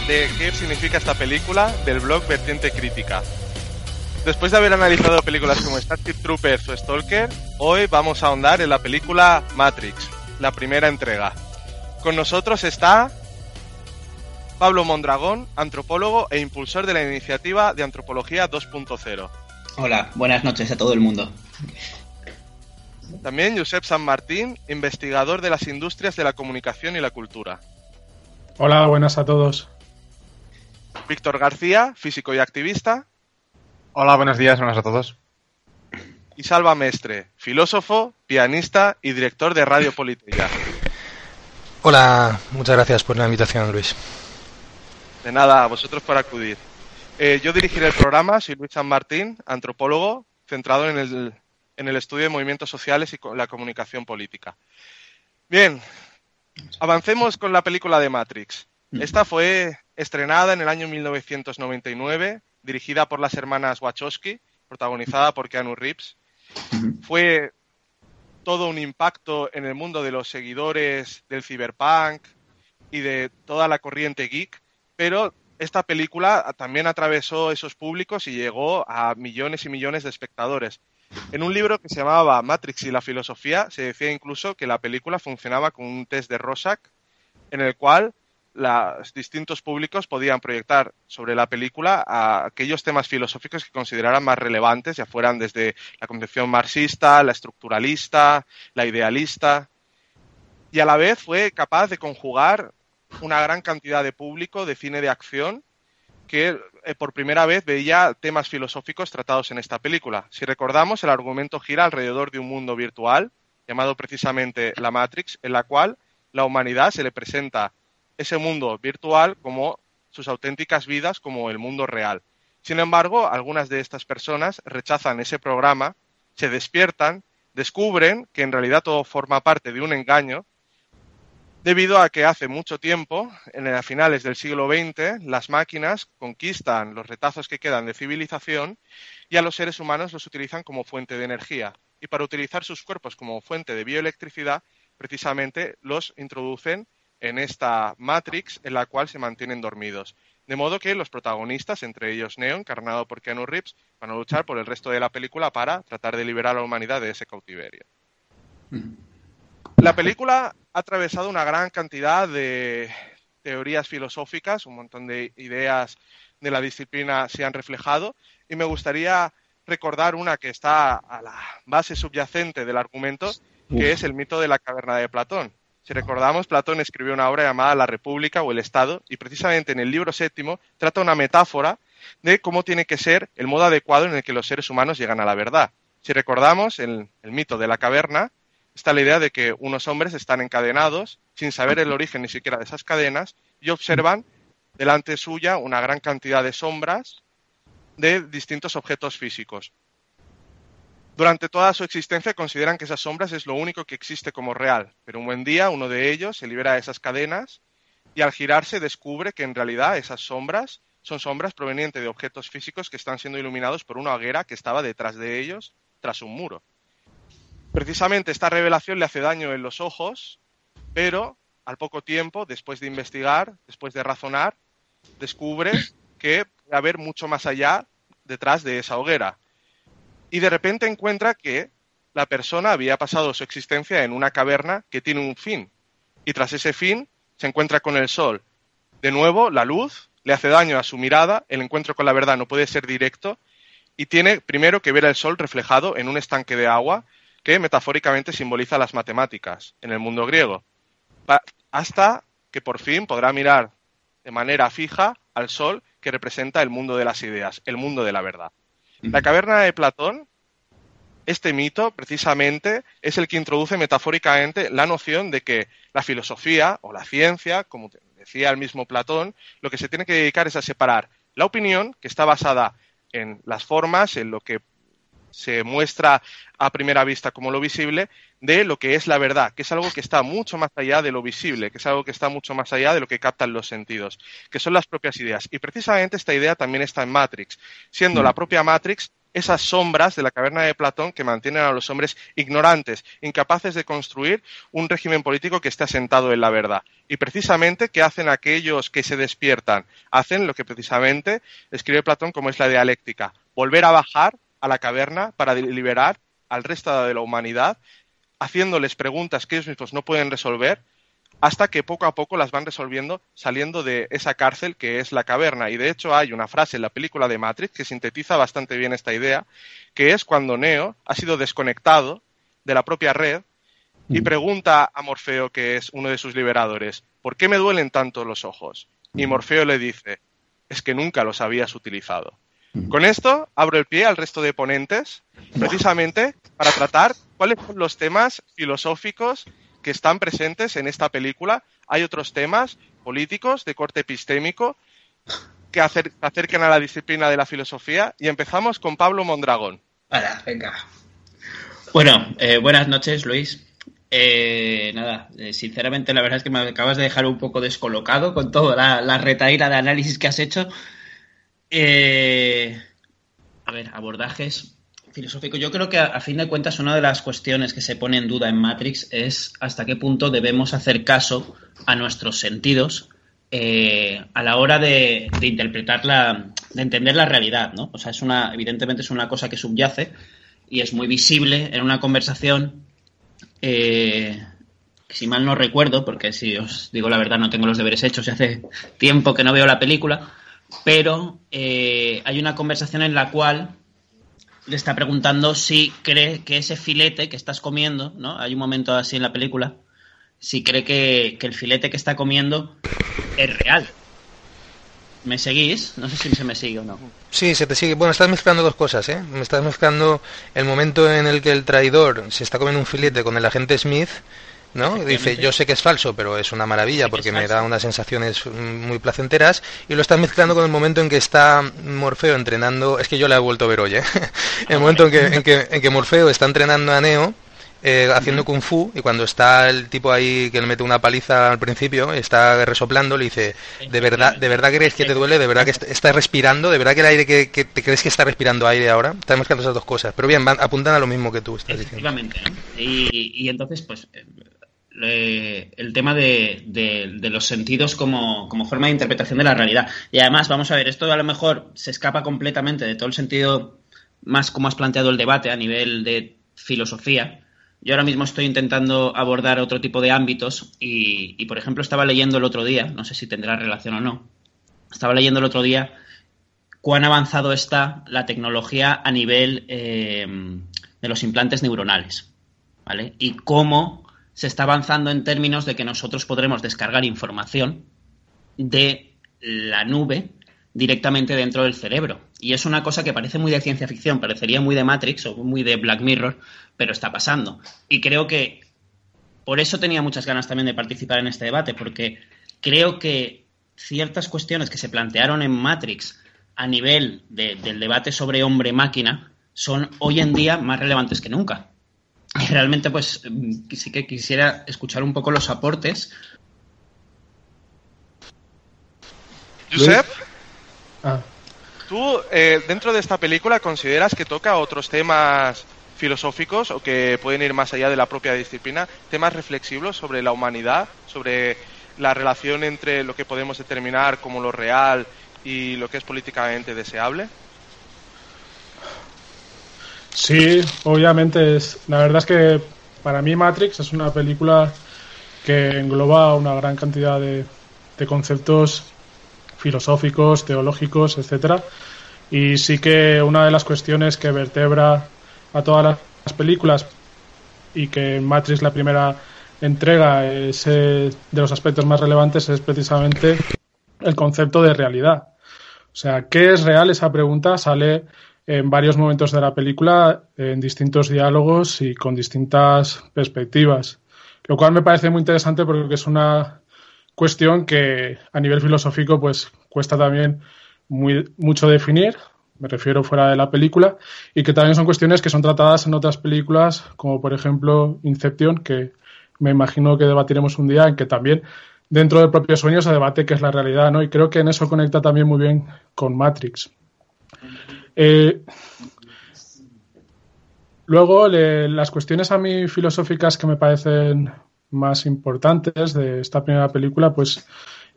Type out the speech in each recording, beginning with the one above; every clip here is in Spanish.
de qué significa esta película del blog Vertiente Crítica. Después de haber analizado películas como Starship Troopers o Stalker, hoy vamos a ahondar en la película Matrix, la primera entrega. Con nosotros está Pablo Mondragón, antropólogo e impulsor de la iniciativa de Antropología 2.0. Hola, buenas noches a todo el mundo. También Josep San Martín, investigador de las industrias de la comunicación y la cultura. Hola, buenas a todos. Víctor García, físico y activista. Hola, buenos días, buenas a todos. Y Salva Mestre, filósofo, pianista y director de Radio Política. Hola, muchas gracias por la invitación, Luis. De nada, a vosotros por acudir. Eh, yo dirigiré el programa, soy Luis San Martín, antropólogo, centrado en el, en el estudio de movimientos sociales y la comunicación política. Bien, avancemos con la película de Matrix. Mm. Esta fue estrenada en el año 1999, dirigida por las hermanas Wachowski, protagonizada por Keanu Reeves. Fue todo un impacto en el mundo de los seguidores del cyberpunk y de toda la corriente geek, pero esta película también atravesó esos públicos y llegó a millones y millones de espectadores. En un libro que se llamaba Matrix y la filosofía se decía incluso que la película funcionaba con un test de Rorschach en el cual los distintos públicos podían proyectar sobre la película a aquellos temas filosóficos que consideraran más relevantes, ya fueran desde la concepción marxista, la estructuralista, la idealista, y a la vez fue capaz de conjugar una gran cantidad de público de cine de acción que eh, por primera vez veía temas filosóficos tratados en esta película. Si recordamos, el argumento gira alrededor de un mundo virtual, llamado precisamente la Matrix, en la cual la humanidad se le presenta ese mundo virtual como sus auténticas vidas, como el mundo real. Sin embargo, algunas de estas personas rechazan ese programa, se despiertan, descubren que en realidad todo forma parte de un engaño debido a que hace mucho tiempo, en a finales del siglo XX, las máquinas conquistan los retazos que quedan de civilización y a los seres humanos los utilizan como fuente de energía. Y para utilizar sus cuerpos como fuente de bioelectricidad, precisamente los introducen en esta Matrix en la cual se mantienen dormidos. De modo que los protagonistas, entre ellos Neo, encarnado por Keanu Reeves, van a luchar por el resto de la película para tratar de liberar a la humanidad de ese cautiverio. La película ha atravesado una gran cantidad de teorías filosóficas, un montón de ideas de la disciplina se han reflejado y me gustaría recordar una que está a la base subyacente del argumento, que es el mito de la caverna de Platón. Si recordamos, Platón escribió una obra llamada La República o el Estado y precisamente en el libro séptimo trata una metáfora de cómo tiene que ser el modo adecuado en el que los seres humanos llegan a la verdad. Si recordamos, el, el mito de la caverna está la idea de que unos hombres están encadenados sin saber el origen ni siquiera de esas cadenas y observan delante suya una gran cantidad de sombras de distintos objetos físicos. Durante toda su existencia consideran que esas sombras es lo único que existe como real, pero un buen día uno de ellos se libera de esas cadenas y al girarse descubre que en realidad esas sombras son sombras provenientes de objetos físicos que están siendo iluminados por una hoguera que estaba detrás de ellos tras un muro. Precisamente esta revelación le hace daño en los ojos, pero al poco tiempo, después de investigar, después de razonar, descubre que puede haber mucho más allá detrás de esa hoguera. Y de repente encuentra que la persona había pasado su existencia en una caverna que tiene un fin. Y tras ese fin se encuentra con el sol. De nuevo, la luz le hace daño a su mirada, el encuentro con la verdad no puede ser directo y tiene primero que ver el sol reflejado en un estanque de agua que metafóricamente simboliza las matemáticas en el mundo griego, hasta que por fin podrá mirar de manera fija al sol que representa el mundo de las ideas, el mundo de la verdad. La caverna de Platón, este mito precisamente es el que introduce metafóricamente la noción de que la filosofía o la ciencia, como decía el mismo Platón, lo que se tiene que dedicar es a separar la opinión, que está basada en las formas, en lo que se muestra a primera vista como lo visible, de lo que es la verdad, que es algo que está mucho más allá de lo visible, que es algo que está mucho más allá de lo que captan los sentidos, que son las propias ideas. Y precisamente esta idea también está en Matrix, siendo la propia Matrix esas sombras de la caverna de Platón que mantienen a los hombres ignorantes, incapaces de construir un régimen político que esté asentado en la verdad. Y precisamente, ¿qué hacen aquellos que se despiertan? Hacen lo que precisamente escribe Platón como es la dialéctica, volver a bajar a la caverna para liberar al resto de la humanidad, haciéndoles preguntas que ellos mismos no pueden resolver hasta que poco a poco las van resolviendo saliendo de esa cárcel que es la caverna. Y de hecho hay una frase en la película de Matrix que sintetiza bastante bien esta idea, que es cuando Neo ha sido desconectado de la propia red y mm. pregunta a Morfeo, que es uno de sus liberadores, ¿por qué me duelen tanto los ojos? Y Morfeo le dice, es que nunca los habías utilizado. Con esto abro el pie al resto de ponentes, precisamente para tratar cuáles son los temas filosóficos que están presentes en esta película. Hay otros temas políticos de corte epistémico que acercan a la disciplina de la filosofía y empezamos con Pablo Mondragón. venga. Bueno, eh, buenas noches, Luis. Eh, nada, eh, sinceramente la verdad es que me acabas de dejar un poco descolocado con toda la, la retaíla de análisis que has hecho. A ver, abordajes filosófico. Yo creo que a, fin de cuentas una de las cuestiones que se pone en duda en Matrix es hasta qué punto debemos hacer caso a nuestros sentidos eh, a la hora de, interpretar la, de entender la realidad, ¿no? O sea, es una, evidentemente es una cosa que subyace y es muy visible en una conversación. Eh, si mal no recuerdo, porque si os digo la verdad no tengo los deberes hechos y hace tiempo que no veo la película, pero eh, hay una conversación en la cual le está preguntando si cree que ese filete que estás comiendo, ¿no? Hay un momento así en la película, si cree que, el filete que está comiendo es real. ¿Me seguís? No sé si se me sigue o no. Sí, se te sigue. Bueno, estás mezclando dos cosas, ¿eh? Me estás mezclando el momento en el que el traidor se está comiendo un filete con el agente Smith ¿no? Dice, yo sé que es falso, pero es una maravilla porque me da unas sensaciones muy placenteras y lo estás mezclando con el momento en que está Morfeo entrenando, es que yo la he vuelto a ver hoy, ¿eh? el momento en que, en que, en que Morfeo está entrenando a Neo eh, haciendo kung fu y cuando está el tipo ahí que le mete una paliza al principio, está resoplando, le dice, ¿de verdad de verdad crees que te duele? ¿De verdad que está respirando? ¿De verdad que el aire que, te crees que está respirando aire ahora? Estás mezclando esas dos cosas, pero bien, apuntan a lo mismo que tú estás diciendo. Y, y entonces, pues, el tema de, los sentidos como, forma de interpretación de la realidad. Y además, vamos a ver, esto a lo mejor se escapa completamente de todo el sentido más como has planteado el debate a nivel de filosofía. Yo ahora mismo estoy intentando abordar otro tipo de ámbitos y, por ejemplo, estaba leyendo el otro día, no sé si tendrá relación o no, estaba leyendo el otro día cuán avanzado está la tecnología a nivel eh, de los implantes neuronales, ¿vale? Y cómo se está avanzando en términos de que nosotros podremos descargar información de la nube directamente dentro del cerebro. Y es una cosa que parece muy de ciencia ficción, parecería muy de Matrix o muy de Black Mirror, pero está pasando. Y creo que por eso tenía muchas ganas también de participar en este debate, porque creo que ciertas cuestiones que se plantearon en Matrix a nivel del debate sobre hombre-máquina son hoy en día más relevantes que nunca realmente pues sí que quisiera escuchar un poco los aportes. Josep, ah. ¿tú eh, dentro de esta película consideras que toca otros temas filosóficos o que pueden ir más allá de la propia disciplina, temas reflexivos sobre la humanidad, sobre la relación entre lo que podemos determinar como lo real y lo que es políticamente deseable? Sí, obviamente. Es, la verdad es que para mí Matrix es una película que engloba una gran cantidad de, conceptos filosóficos, teológicos, etcétera. Y sí que una de las cuestiones que vertebra a todas las películas y que Matrix la primera entrega es de los aspectos más relevantes es precisamente el concepto de realidad. O sea, ¿qué es real? Esa pregunta sale en varios momentos de la película, en distintos diálogos y con distintas perspectivas. Lo cual me parece muy interesante porque es una cuestión que a nivel filosófico pues cuesta también muy, mucho definir, me refiero fuera de la película, y que también son cuestiones que son tratadas en otras películas, como por ejemplo Inception, que me imagino que debatiremos un día, en que también dentro del propio sueño se debate qué es la realidad, ¿no? Y creo que en eso conecta también muy bien con Matrix. Eh, Luego, las cuestiones a mí filosóficas que me parecen más importantes de esta primera película, pues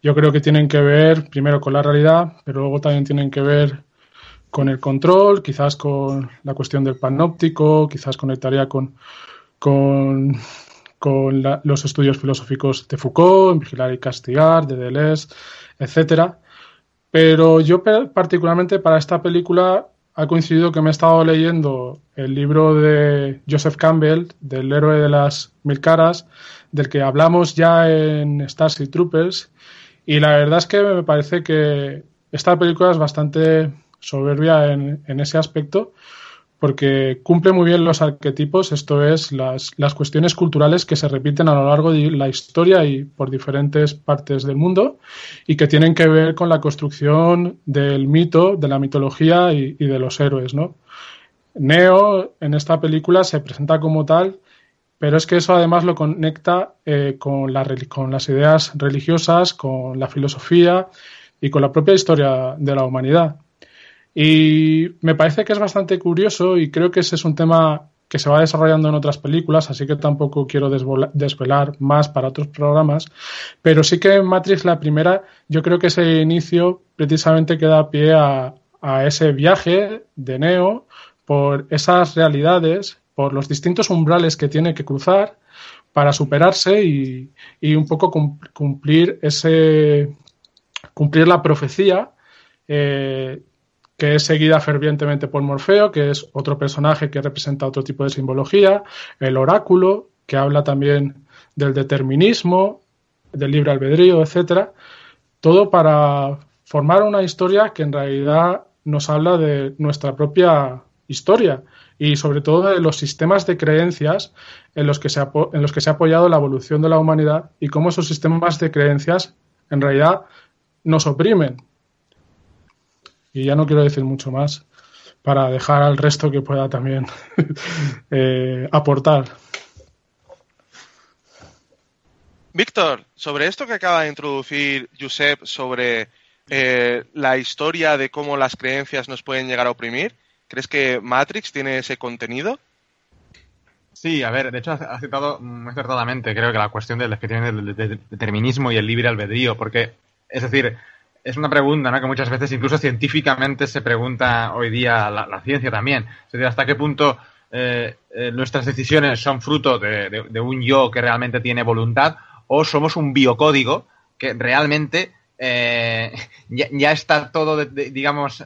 yo creo que tienen que ver primero con la realidad, pero luego también tienen que ver con el control, quizás con la cuestión del panóptico, quizás conectaría con, con, los estudios filosóficos de Foucault, en Vigilar y Castigar, de Deleuze, etcétera. Pero yo particularmente para esta película ha coincidido que me he estado leyendo el libro de Joseph Campbell, del héroe de las mil caras, del que hablamos ya en Starship Troopers, y la verdad es que me parece que esta película es bastante soberbia en, en ese aspecto, porque cumple muy bien los arquetipos, esto es, las, las, cuestiones culturales que se repiten a lo largo de la historia y por diferentes partes del mundo y que tienen que ver con la construcción del mito, de la mitología y, de los héroes. Neo en esta película se presenta como tal, pero es que eso además lo conecta eh, con, con las ideas religiosas, con la filosofía y con la propia historia de la humanidad. Y me parece que es bastante curioso y creo que ese es un tema que se va desarrollando en otras películas, así que tampoco quiero desvelar más para otros programas, pero sí que en Matrix la primera, yo creo que ese inicio precisamente queda pie a, ese viaje de Neo por esas realidades, por los distintos umbrales que tiene que cruzar para superarse y, y un poco cumplir ese cumplir la profecía eh, que es seguida fervientemente por Morfeo, que es otro personaje que representa otro tipo de simbología, el oráculo, que habla también del determinismo, del libre albedrío, etcétera, todo para formar una historia que en realidad nos habla de nuestra propia historia y sobre todo de los sistemas de creencias en los que se en los que se ha apoyado la evolución de la humanidad y cómo esos sistemas de creencias en realidad nos oprimen y ya no quiero decir mucho más para dejar al resto que pueda también eh, aportar. Víctor, sobre esto que acaba de introducir Josep sobre eh, la historia de cómo las creencias nos pueden llegar a oprimir, ¿crees que Matrix tiene ese contenido? Sí, a ver, de hecho ha citado muy acertadamente, creo que la cuestión del, del determinismo y el libre albedrío, porque, es decir, es una pregunta ¿no? que muchas veces incluso científicamente se pregunta hoy día la, ciencia también. Es decir, hasta qué punto eh, eh, nuestras decisiones son fruto de, un yo que realmente tiene voluntad o somos un biocódigo que realmente eh, ya, está todo, digamos,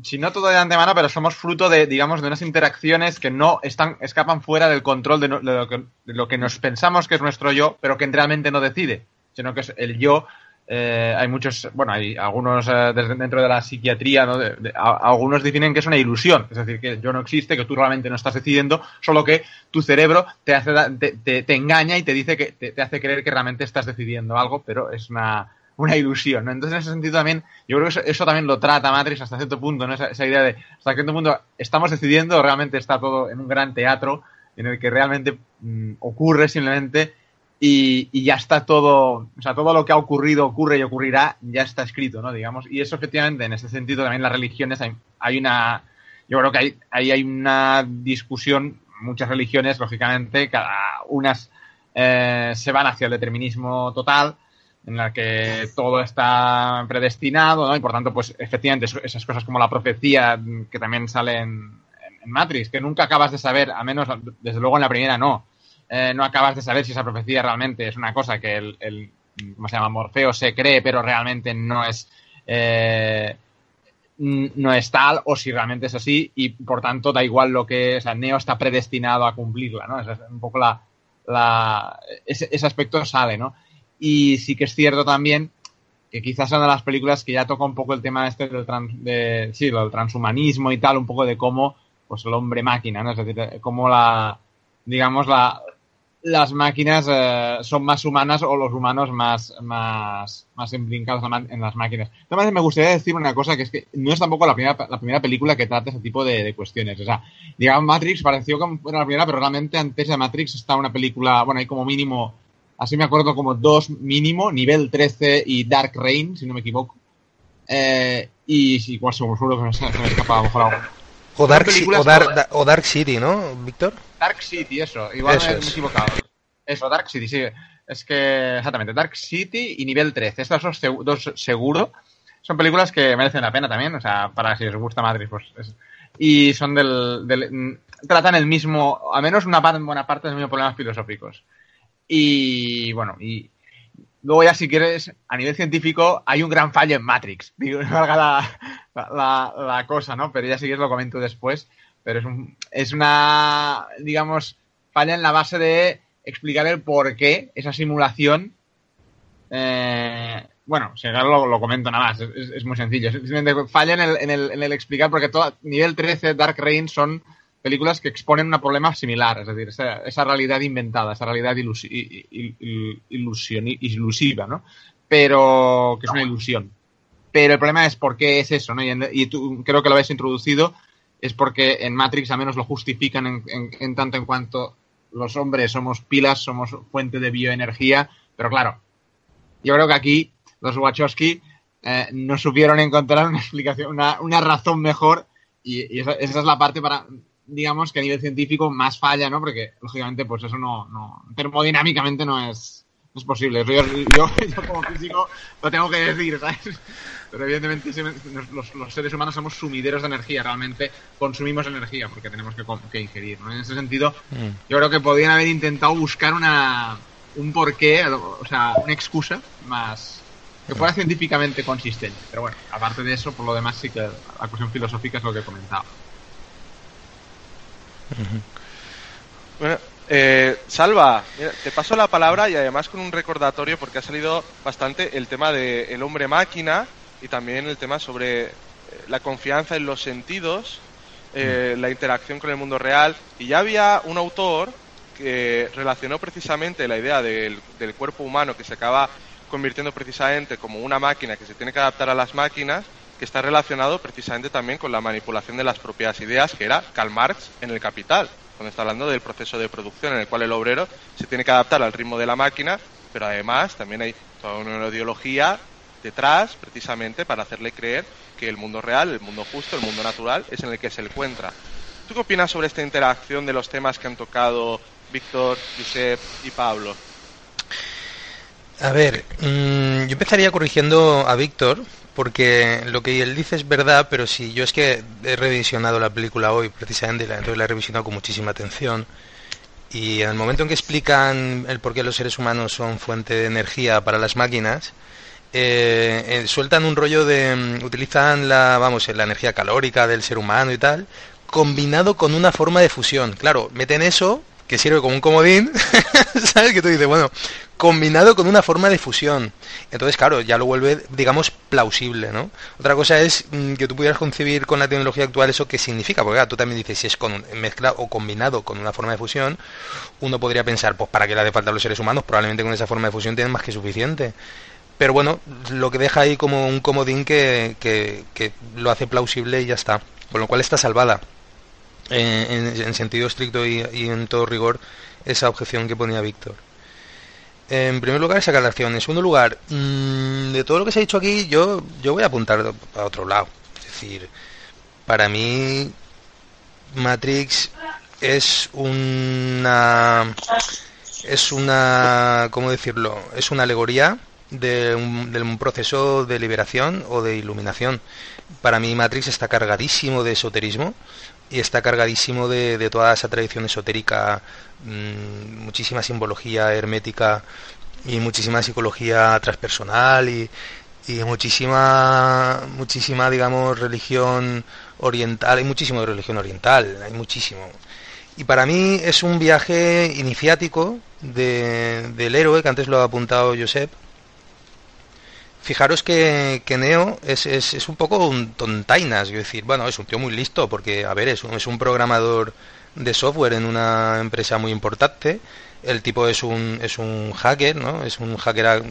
si no todo de antemano, pero somos fruto de, digamos, de unas interacciones que no están, escapan fuera del control de, lo, que, de lo que nos pensamos que es nuestro yo, pero que realmente no decide, sino que es el yo eh, hay muchos, bueno, hay algunos eh, dentro de la psiquiatría, ¿no? algunos definen que es una ilusión, es decir, que yo no existe, que tú realmente no estás decidiendo, solo que tu cerebro te, hace, te, te, engaña y te dice que te, hace creer que realmente estás decidiendo algo, pero es una, una ilusión. Entonces, en ese sentido también, yo creo que eso, también lo trata Matrix hasta cierto punto, ¿no? Esa, esa, idea de hasta cierto punto estamos decidiendo, realmente está todo en un gran teatro en el que realmente mm, ocurre simplemente y, ya está todo, o sea, todo lo que ha ocurrido, ocurre y ocurrirá, ya está escrito, ¿no? Digamos, y eso efectivamente, en ese sentido también las religiones hay, una, yo creo que hay, ahí hay una discusión, muchas religiones, lógicamente, cada unas eh, se van hacia el determinismo total, en la que todo está predestinado, ¿no? Y por tanto, pues efectivamente, esas cosas como la profecía que también salen en Matrix, que nunca acabas de saber, a menos, desde luego en la primera no, eh, no acabas de saber si esa profecía realmente es una cosa que el, el ¿cómo se llama? Morfeo se cree, pero realmente no es, eh, no es tal, o si realmente es así, y por tanto da igual lo que, o sea, Neo está predestinado a cumplirla, ¿no? Es un poco la, la ese, aspecto sale, ¿no? Y sí que es cierto también que quizás son de las películas que ya toca un poco el tema este del, de, sí, del transhumanismo y tal, un poco de cómo, pues el hombre máquina, ¿no? Es decir, cómo la, digamos, la, las máquinas eh, son más humanas o los humanos más, más, más implicados en las máquinas. Además, me gustaría decir una cosa, que es que no es tampoco la primera, la primera película que trata ese tipo de, cuestiones. O sea, digamos, Matrix pareció como era la primera, pero realmente antes de Matrix está una película, bueno, hay como mínimo, así me acuerdo como dos mínimo, Nivel 13 y Dark Reign, si no me equivoco. Eh, y igual seguro que se me escapa a lo mejor algo. O Dark, o, Dark, City, ¿no, Víctor? Dark City, eso. Igual me he equivocado. Eso, Dark City, sí. Es que, exactamente, Dark City y Nivel 13. Estas dos, seguro son películas que merecen la pena también. O sea, para si os gusta Matrix, pues. y son del, mm, Tratan el mismo. A menos una buena parte de los mismos problemas filosóficos. Y bueno, y Luego ya si quieres, a nivel científico, hay un gran fallo en Matrix. Digo, valga la, la, cosa, ¿no? Pero ya si quieres lo comento después. Pero es, un, es una, digamos, falla en la base de explicar el por qué esa simulación... Eh, bueno, si lo, lo comento nada más, es, muy sencillo. Falla en el, en el, en el explicar porque todo, nivel 13, Dark Reign son películas que exponen un problema similar, es decir, esa, realidad inventada, esa realidad ilusiva, ¿no? Pero que es una ilusión. Pero el problema es por qué es eso, ¿no? Y, tú creo que lo habéis introducido, es porque en Matrix al menos lo justifican en, tanto en cuanto los hombres somos pilas, somos fuente de bioenergía, pero claro, yo creo que aquí los Wachowski eh, no supieron encontrar una explicación, una, una razón mejor y, esa, es la parte para digamos que a nivel científico más falla, ¿no? Porque, lógicamente, pues eso no, no termodinámicamente no es, es posible. Yo, yo, como físico lo tengo que decir, ¿sabes? Pero evidentemente los, los, seres humanos somos sumideros de energía, realmente consumimos energía porque tenemos que, que ingerir, ¿no? En ese sentido, mm. yo creo que podrían haber intentado buscar una, un porqué, o sea, una excusa más que fuera científicamente consistente. Pero bueno, aparte de eso, por lo demás sí que la cuestión filosófica es lo que he comentado. Bueno, eh, Salva, te paso la palabra y además con un recordatorio porque ha salido bastante el tema del el hombre máquina y también el tema sobre eh, la confianza en los sentidos, eh, mm. la interacción con el mundo real. Y ya había un autor que relacionó precisamente la idea del, del cuerpo humano que se acaba convirtiendo precisamente como una máquina que se tiene que adaptar a las máquinas está relacionado precisamente también con la manipulación de las propias ideas, que era Karl Marx en el Capital, cuando está hablando del proceso de producción en el cual el obrero se tiene que adaptar al ritmo de la máquina, pero además también hay toda una ideología detrás, precisamente para hacerle creer que el mundo real, el mundo justo, el mundo natural es en el que se encuentra. ¿Tú qué opinas sobre esta interacción de los temas que han tocado Víctor, Josep y Pablo? A ver, mm, yo empezaría corrigiendo a Víctor, porque lo que él dice es verdad, pero si yo es que he revisionado la película hoy, precisamente, entonces la he revisionado con muchísima atención. Y en el momento en que explican el por qué los seres humanos son fuente de energía para las máquinas, eh, eh, sueltan un rollo de. Mm, utilizan la, vamos, la energía calórica del ser humano y tal, combinado con una forma de fusión. Claro, meten eso, que sirve como un comodín, ¿sabes? Que tú dices, bueno, combinado con una forma de fusión. Entonces, claro, ya lo vuelve, digamos, plausible, ¿no? Otra cosa es mm, que tú pudieras concebir con la tecnología actual eso qué significa, porque tú también dices, si es con mezcla o combinado con una forma de fusión, uno podría pensar, pues para qué le hace falta a los seres humanos, probablemente con esa forma de fusión tienen más que suficiente. Pero bueno, lo que deja ahí como un comodín que, que, lo hace plausible y ya está. Con lo cual está salvada, eh, en, sentido estricto y en todo rigor, esa objeción que ponía Víctor. En primer lugar, esa acción. En segundo lugar, mm, de todo lo que se ha dicho aquí, yo, yo voy a apuntar a otro lado. Es decir, para mí, Matrix es una. Es una. ¿Cómo decirlo? Es una alegoría de un, proceso de liberación o de iluminación. Para mí, Matrix está cargadísimo de esoterismo y está cargadísimo de, de toda esa tradición esotérica Mm, muchísima simbología hermética y muchísima psicología transpersonal y, muchísima, muchísima, digamos, religión oriental. Hay muchísimo de religión oriental, hay muchísimo. Y para mí es un viaje iniciático de, del héroe, que antes lo ha apuntado Josep. Fijaros que, Neo es, es, un poco un tontainas, es decir, bueno, es un tío muy listo, porque, a ver, es un, programador de software en una empresa muy importante. El tipo es un, es un hacker, ¿no? Es un hacker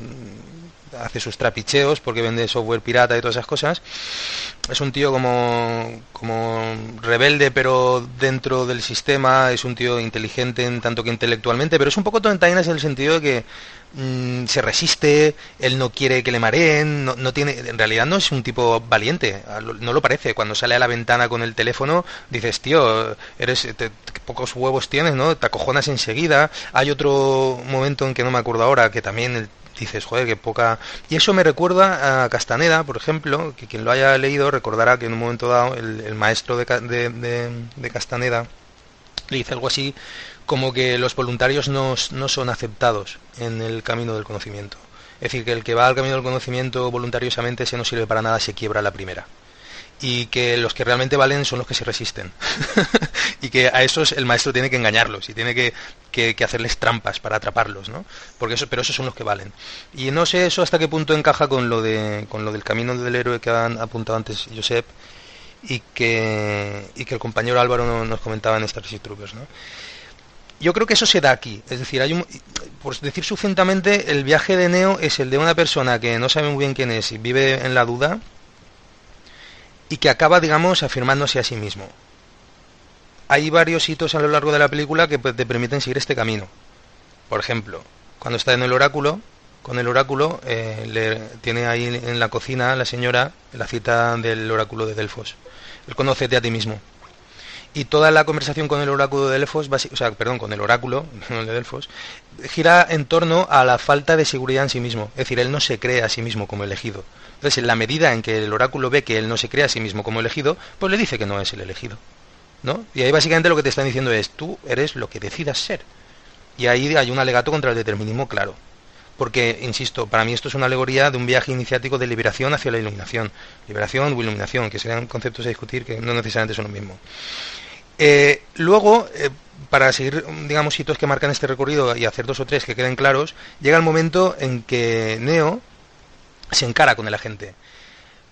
hace sus trapicheos porque vende software pirata y todas esas cosas. Es un tío como, como rebelde, pero dentro del sistema, es un tío inteligente en tanto que intelectualmente, pero es un poco tontaina en el sentido de que mm, se resiste, él no quiere que le mareen, no, tiene, en realidad no es un tipo valiente, no lo parece. Cuando sale a la ventana con el teléfono, dices, tío, eres, pocos huevos tienes, ¿no? Te acojonas enseguida. Hay otro momento en que no me acuerdo ahora, que también dices, joder, qué poca... Y eso me recuerda a Castaneda, por ejemplo, que quien lo haya leído recordará que en un momento dado el, maestro de, de, Castaneda le dice algo así como que los voluntarios no, no son aceptados en el camino del conocimiento. Es decir, que el que va al camino del conocimiento voluntariosamente se no sirve para nada, se quiebra la primera y que los que realmente valen son los que se resisten. y que a esos el maestro tiene que engañarlos y tiene que, que, hacerles trampas para atraparlos, ¿no? Porque eso, pero esos son los que valen. Y no sé eso hasta qué punto encaja con lo, de, con lo del camino del héroe que han apuntado antes Josep y que, y que el compañero Álvaro nos comentaba en Star Troopers, ¿no? Yo creo que eso se da aquí. Es decir, hay un, por decir sucintamente, el viaje de Neo es el de una persona que no sabe muy bien quién es y vive en la duda y que acaba, digamos, afirmándose a sí mismo. Hay varios hitos a lo largo de la película que pues, te permiten seguir este camino. Por ejemplo, cuando está en el oráculo, con el oráculo, eh, le, tiene ahí en la cocina la señora la cita del oráculo de Delfos. El conócete a ti mismo. Y toda la conversación con el oráculo de Delfos, o sea, perdón, con el oráculo de Delfos, gira en torno a la falta de seguridad en sí mismo. Es decir, él no se cree a sí mismo como elegido. Entonces, en la medida en que el oráculo ve que él no se cree a sí mismo como elegido, pues le dice que no es el elegido. ¿no? Y ahí básicamente lo que te están diciendo es, tú eres lo que decidas ser. Y ahí hay un alegato contra el determinismo claro. Porque, insisto, para mí esto es una alegoría de un viaje iniciático de liberación hacia la iluminación. Liberación o iluminación, que serían conceptos a discutir que no necesariamente son lo mismo. Eh, luego, eh, para seguir, digamos, hitos que marcan este recorrido y hacer dos o tres que queden claros, llega el momento en que Neo se encara con el agente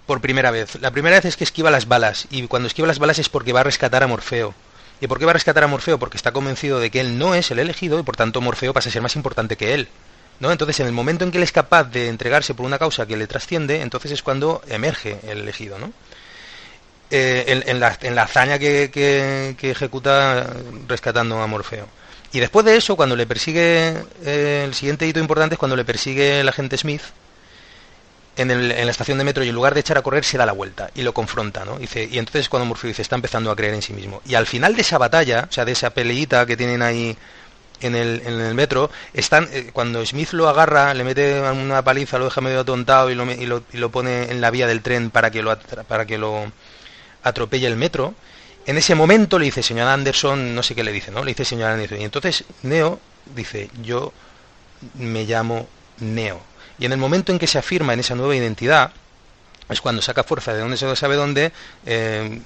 por primera vez. La primera vez es que esquiva las balas y cuando esquiva las balas es porque va a rescatar a Morfeo. ¿Y por qué va a rescatar a Morfeo? Porque está convencido de que él no es el elegido y por tanto Morfeo pasa a ser más importante que él. ¿no? Entonces, en el momento en que él es capaz de entregarse por una causa que le trasciende, entonces es cuando emerge el elegido, ¿no? Eh, en, la, hazaña que, ejecuta rescatando a Morfeo. Y después de eso, cuando le persigue, eh, el siguiente hito importante es cuando le persigue el agente Smith, en, la estación de metro y en lugar de echar a correr se da la vuelta y lo confronta, ¿no? Dice, y entonces cuando Morfeo dice, está empezando a creer en sí mismo. Y al final de esa batalla, o sea, de esa peleita que tienen ahí en el, en el metro, están, eh, cuando Smith lo agarra, le mete una paliza, lo deja medio atontado y lo, y lo, y lo pone en la vía del tren para que lo, para que lo atropelle el metro, en ese momento le dice, señor Anderson, no sé qué le dice, ¿no? Le dice señor Anderson. Y entonces Neo dice, yo me llamo Neo. Y en el momento en que se afirma en esa nueva identidad, es cuando saca fuerza de donde se sabe dónde, eh,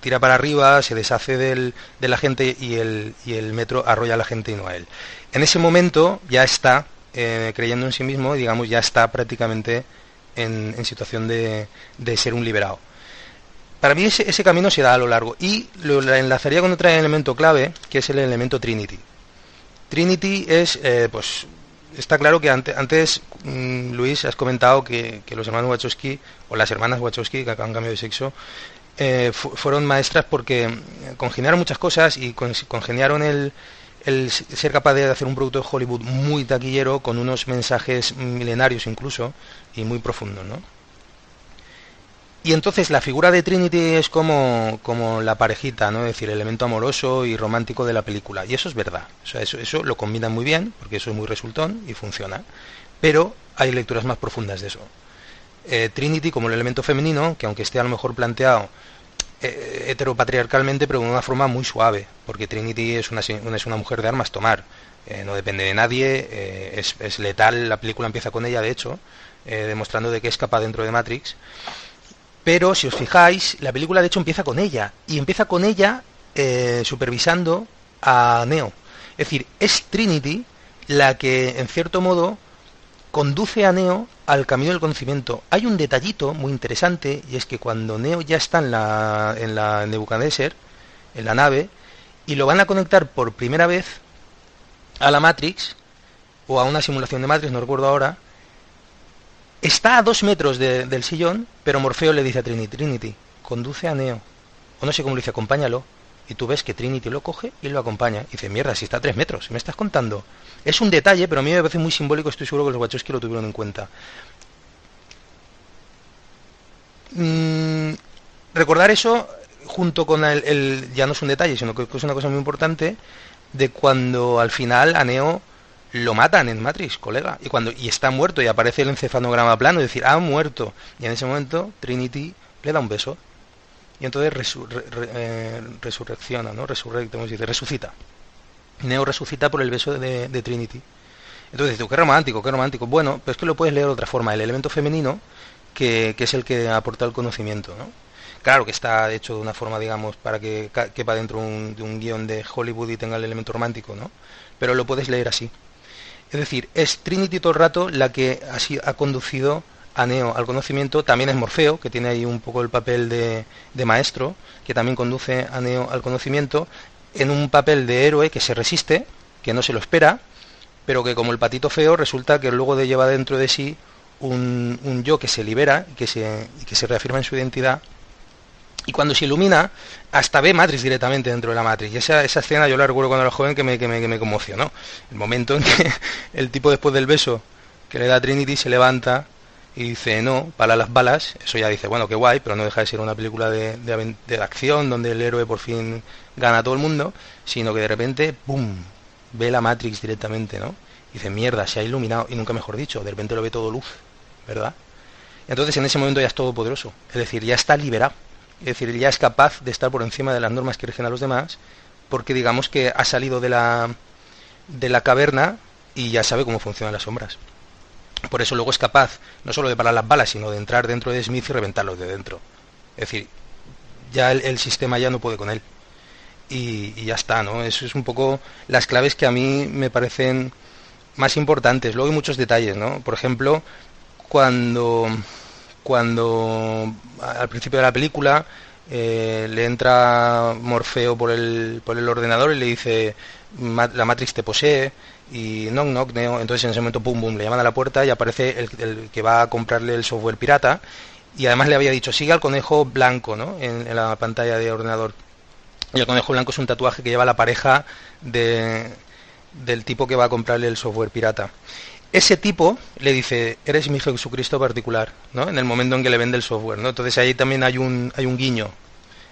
tira para arriba, se deshace del, de la gente y el, y el metro arrolla a la gente y no a él. En ese momento ya está eh, creyendo en sí mismo, digamos, ya está prácticamente en, situación de, de ser un liberado. Para mí ese, camino se da a lo largo y lo enlazaría con otro elemento clave, que es el elemento Trinity. Trinity es, eh, pues, está claro que antes, mm, Luis, has comentado que, los hermanos Wachowski, o las hermanas Wachowski, que han cambiado de sexo, eh, fueron maestras porque congeniaron muchas cosas y congeniaron el, el ser capaz de hacer un producto de Hollywood muy taquillero, con unos mensajes milenarios incluso, y muy profundos, ¿no? Y entonces la figura de Trinity es como, como la parejita, ¿no? Es decir, el elemento amoroso y romántico de la película. Y eso es verdad. O sea, eso, eso lo combinan muy bien, porque eso es muy resultón y funciona. Pero hay lecturas más profundas de eso. Eh, Trinity como el elemento femenino, que aunque esté a lo mejor planteado eh, heteropatriarcalmente, pero de una forma muy suave, porque Trinity es una, es una mujer de armas tomar. Eh, no depende de nadie, es, es, letal, la película empieza con ella, de hecho, demostrando de que es capaz dentro de Matrix. Pero si os fijáis, la película de hecho empieza con ella. Y empieza con ella eh, supervisando a Neo. Es decir, es Trinity la que en cierto modo conduce a Neo al camino del conocimiento. Hay un detallito muy interesante y es que cuando Neo ya está en la, en la en la nave, y lo van a conectar por primera vez a la Matrix, o a una simulación de Matrix, no recuerdo ahora, Está a dos metros del sillón, pero Morfeo le dice a Trinity, Trinity, conduce a Neo. O no sé cómo le dice, acompáñalo. Y tú ves que Trinity lo coge y lo acompaña. Y dice, mierda, si está a tres metros, ¿me estás contando? Es un detalle, pero a mí me parece muy simbólico, estoy seguro que los Wachowski lo tuvieron en cuenta. Mm, recordar eso junto con el, ya no es un detalle, sino que es una cosa muy importante, de cuando al final a Neo lo matan en Matrix, colega, y cuando y está muerto y aparece el encefalograma plano, es decir, ha muerto, y en ese momento Trinity le da un beso y entonces eh, resurrecciona, ¿no? Resurrecta, resucita. Neo resucita por el beso de, Trinity. Entonces dices, qué romántico, qué romántico. Bueno, pero es que lo puedes leer de otra forma. El elemento femenino, que, que es el que aporta el conocimiento, ¿no? Claro que está hecho de una forma, digamos, para que quepa dentro de un guion de Hollywood y tenga el elemento romántico, ¿no? Pero lo puedes leer así. Es decir, es Trinity todo el rato la que así ha conducido a Neo al conocimiento, también es Morfeo, que tiene ahí un poco el papel de, maestro, que también conduce a Neo al conocimiento, en un papel de héroe que se resiste, que no se lo espera, pero que como el patito feo resulta que luego de lleva dentro de sí un, yo que se libera y que se, que se reafirma en su identidad. Y cuando se ilumina, hasta ve Matrix directamente dentro de la Matrix. Y esa, escena yo la recuerdo cuando era joven que me, que me, que me conmocionó. El momento en que el tipo después del beso que le da Trinity se levanta y dice no, para las balas, eso ya dice, bueno, qué guay, pero no deja de ser una película de, de, acción donde el héroe por fin gana a todo el mundo, sino que de repente, ¡pum!, ve la Matrix directamente, ¿no? Y dice, mierda, se ha iluminado, y nunca mejor dicho, de repente lo ve todo luz, ¿verdad? Entonces en ese momento ya es todopoderoso, es decir, ya está liberado, es decir, ya es capaz de estar por encima de las normas que rigen a los demás, porque digamos que ha salido de la, de la caverna y ya sabe cómo funcionan las sombras. Por eso luego es capaz no solo de parar las balas, sino de entrar dentro de Smith y reventarlos de dentro. Es decir, ya el, sistema ya no puede con él. Y, ya está, ¿no? Eso es un poco las claves que a mí me parecen más importantes. Luego hay muchos detalles, ¿no? Por ejemplo, cuando, cuando al principio de la película eh, le entra Morfeo por el, por el ordenador y le dice la Matrix te posee y knock knock entonces en ese momento pum pum le llaman a la puerta y aparece el, que va a comprarle el software pirata y además le había dicho sigue al conejo blanco ¿no? en, la pantalla de ordenador y el conejo blanco es un tatuaje que lleva la pareja de, del tipo que va a comprarle el software pirata ese tipo le dice eres mi Jesucristo particular ¿no? en el momento en que le vende el software ¿no? entonces ahí también hay un hay un guiño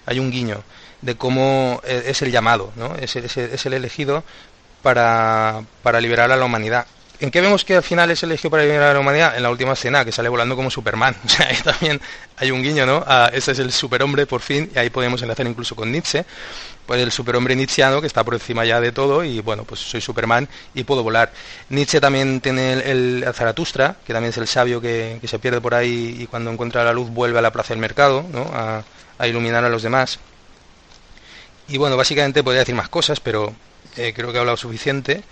hay un guiño de cómo e, es el llamado, ¿no? es, es el elegido para, para liberar a la humanidad. ¿En qué vemos que al final es elegido para liberar a la humanidad? En la última escena, que sale volando como Superman. O sea, ahí también hay un guiño, ¿no? ese es el superhombre, por fin, y ahí podemos enlazar incluso con Nietzsche. El superhombre nietzscheano, que está por encima ya de todo, y bueno, pues soy Superman y puedo volar. Nietzsche también tiene el, Zaratustra, que también es el sabio que, se pierde por ahí y cuando encuentra la luz vuelve a la plaza del mercado, ¿no? A, iluminar a los demás. Y bueno, básicamente podría decir más cosas, pero eh, creo que he hablado suficiente.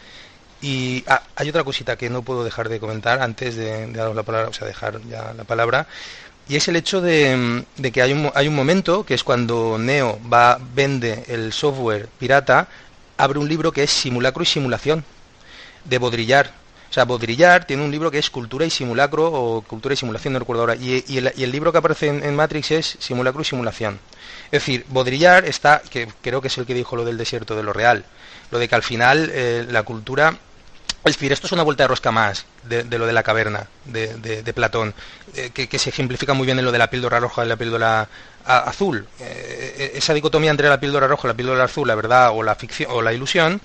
Y ah, hay otra cosita que no puedo dejar de comentar antes de, dar la palabra, o sea, dejar ya la palabra. Y es el hecho de, que hay un, hay un momento que es cuando Neo va, vende el software pirata, abre un libro que es Simulacro y Simulación, de Bodrillar. O sea, Bodrillar tiene un libro que es Cultura y Simulacro, o Cultura y Simulación, no recuerdo ahora. Y, el, libro que aparece en Matrix es Simulacro y Simulación. Es decir, Baudrillard está, que creo que es el que dijo lo del desierto de lo real, lo de que al final eh, la cultura es decir, esto es una vuelta de rosca más de, lo de la caverna de, Platón, eh, que, se ejemplifica muy bien en lo de la píldora roja y la píldora azul. Eh, esa dicotomía entre la píldora roja y la píldora azul, la verdad o la ficción o la ilusión,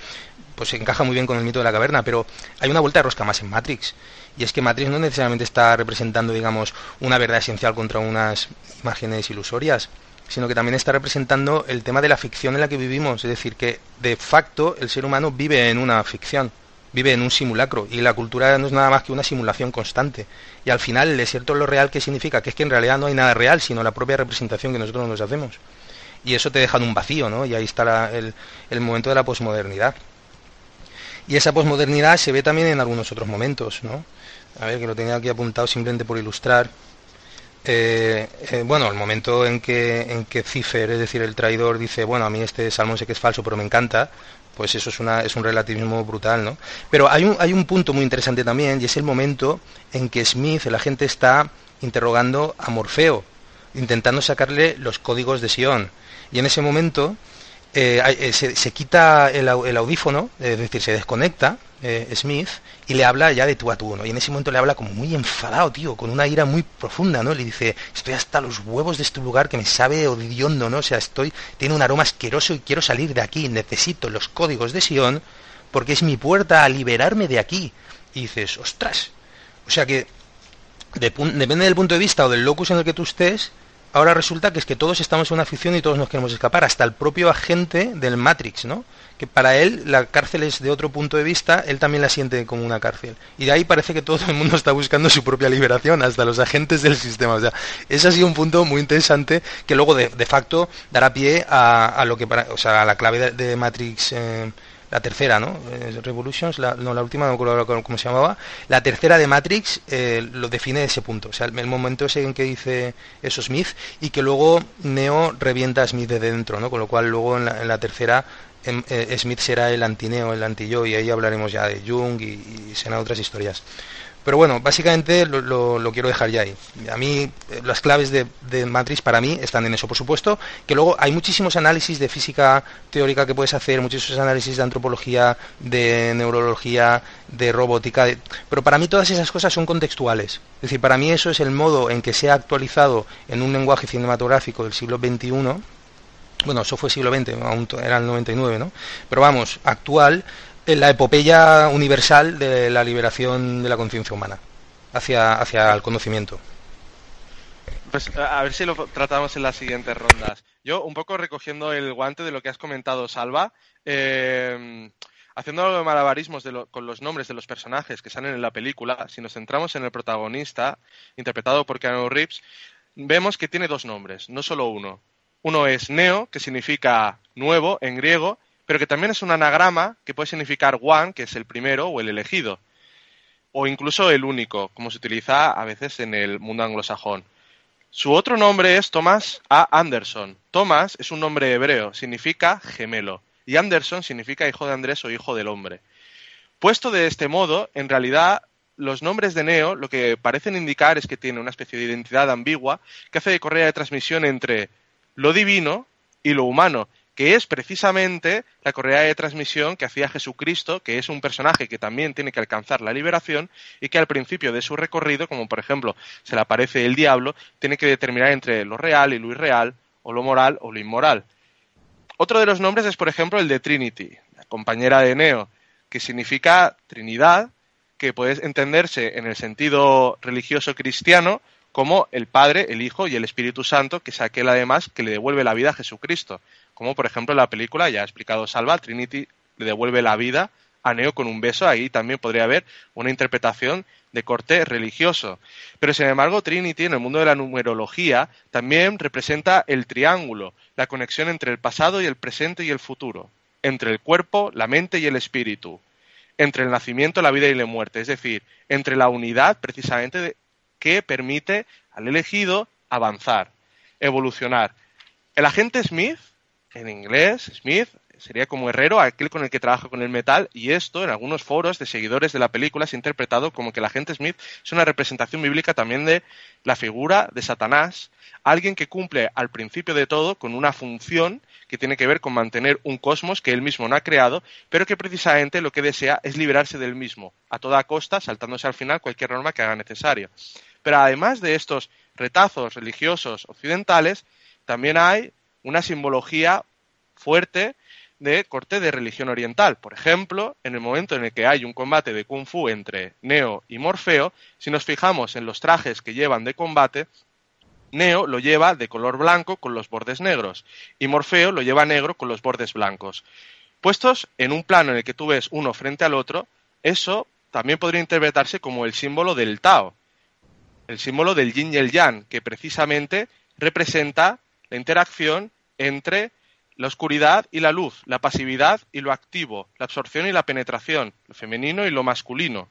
pues se encaja muy bien con el mito de la caverna, pero hay una vuelta de rosca más en Matrix. Y es que Matrix no necesariamente está representando, digamos, una verdad esencial contra unas imágenes ilusorias sino que también está representando el tema de la ficción en la que vivimos, es decir, que de facto el ser humano vive en una ficción, vive en un simulacro y la cultura no es nada más que una simulación constante. Y al final el desierto es lo real que significa que es que en realidad no hay nada real, sino la propia representación que nosotros nos hacemos. Y eso te deja en un vacío, ¿no? Y ahí está el, el momento de la posmodernidad. Y esa posmodernidad se ve también en algunos otros momentos, ¿no? A ver, que lo tenía aquí apuntado simplemente por ilustrar. Eh, eh, bueno, el momento en que, en que Cipher, es decir, el traidor, dice, bueno, a mí este salmón sé que es falso, pero me encanta, pues eso es, un relativismo brutal, ¿no? Pero hay un, hay un punto muy interesante también, y es el momento en que Smith, el agente, está interrogando a Morfeo, intentando sacarle los códigos de Sion. Y en ese momento eh, se, quita el, el, audífono, es decir, se desconecta Smith y le habla ya de tú a tú, ¿no? Y en ese momento le habla como muy enfadado, tío, con una ira muy profunda, ¿no? Le dice, estoy hasta los huevos de este lugar que me sabe odiondo, ¿no? O sea, estoy, tiene un aroma asqueroso y quiero salir de aquí, necesito los códigos de Sion porque es mi puerta a liberarme de aquí. Y dices, ostras, o sea que depende del punto de vista o del locus en el que tú estés, ahora resulta que es que todos estamos en una ficción y todos nos queremos escapar, hasta el propio agente del Matrix, ¿no? que para él la cárcel es de otro punto de vista, él también la siente como una cárcel. Y de ahí parece que todo el mundo está buscando su propia liberación, hasta los agentes del sistema. O sea, ese ha sido un punto muy interesante que luego de, facto dará pie a, lo que para, o sea, a la clave de, Matrix. Eh, la tercera, ¿no? Eh, Revolutions, la, no, la última, no me acuerdo cómo se llamaba. La tercera de Matrix eh, lo define ese punto, o sea, el, momento ese en que dice eso Smith y que luego Neo revienta a Smith de dentro, ¿no? Con lo cual luego en la tercera eh, Smith será el antineo, el anti-yo, y ahí hablaremos ya de Jung y, serán otras historias. Pero bueno, básicamente lo, quiero dejar ya ahí. A mí, eh, las claves de, Matrix para mí están en eso, por supuesto, que luego hay muchísimos análisis de física teórica que puedes hacer, muchísimos análisis de antropología, de neurología, de robótica, pero para mí todas esas cosas son contextuales. Es decir, para mí eso es el modo en que se ha actualizado en un lenguaje cinematográfico del siglo XXI, bueno, eso fue siglo XX, era el 99, ¿no? Pero vamos, actual, la epopeya universal de la liberación de la conciencia humana hacia, hacia el conocimiento. Pues a ver si lo tratamos en las siguientes rondas. Yo, un poco recogiendo el guante de lo que has comentado, Salva, eh, haciendo algo de malabarismos con los nombres de los personajes que salen en la película, si nos centramos en el protagonista, interpretado por Keanu Reeves, vemos que tiene dos nombres, no solo uno. Uno es neo, que significa nuevo en griego, pero que también es un anagrama que puede significar one, que es el primero o el elegido, o incluso el único, como se utiliza a veces en el mundo anglosajón. Su otro nombre es Thomas A. Anderson. Thomas es un nombre hebreo, significa gemelo, y Anderson significa hijo de Andrés o hijo del hombre. Puesto de este modo, en realidad los nombres de Neo lo que parecen indicar es que tiene una especie de identidad ambigua que hace de correa de transmisión entre lo divino y lo humano, que es precisamente la correa de transmisión que hacía Jesucristo, que es un personaje que también tiene que alcanzar la liberación y que al principio de su recorrido, como por ejemplo se le aparece el diablo, tiene que determinar entre lo real y lo irreal, o lo moral o lo inmoral. Otro de los nombres es, por ejemplo, el de Trinity, la compañera de Neo, que significa Trinidad, que puede entenderse en el sentido religioso cristiano como el Padre, el Hijo y el Espíritu Santo, que es aquel además que le devuelve la vida a Jesucristo. Como por ejemplo la película, ya ha explicado Salva, Trinity le devuelve la vida a Neo con un beso, ahí también podría haber una interpretación de corte religioso. Pero sin embargo, Trinity en el mundo de la numerología también representa el triángulo, la conexión entre el pasado y el presente y el futuro, entre el cuerpo, la mente y el espíritu, entre el nacimiento, la vida y la muerte, es decir, entre la unidad precisamente que permite al elegido avanzar, evolucionar. El agente Smith, en inglés, Smith, sería como herrero, aquel con el que trabaja con el metal, y esto en algunos foros de seguidores de la película se ha interpretado como que el agente Smith es una representación bíblica también de la figura de Satanás, alguien que cumple al principio de todo con una función que tiene que ver con mantener un cosmos que él mismo no ha creado, pero que precisamente lo que desea es liberarse del mismo, a toda costa, saltándose al final cualquier norma que haga necesario. Pero además de estos retazos religiosos occidentales, también hay una simbología fuerte de corte de religión oriental. Por ejemplo, en el momento en el que hay un combate de kung fu entre Neo y Morfeo, si nos fijamos en los trajes que llevan de combate, Neo lo lleva de color blanco con los bordes negros y Morfeo lo lleva negro con los bordes blancos. Puestos en un plano en el que tú ves uno frente al otro, eso también podría interpretarse como el símbolo del Tao, el símbolo del yin y el yang, que precisamente representa la interacción entre la oscuridad y la luz, la pasividad y lo activo, la absorción y la penetración, lo femenino y lo masculino.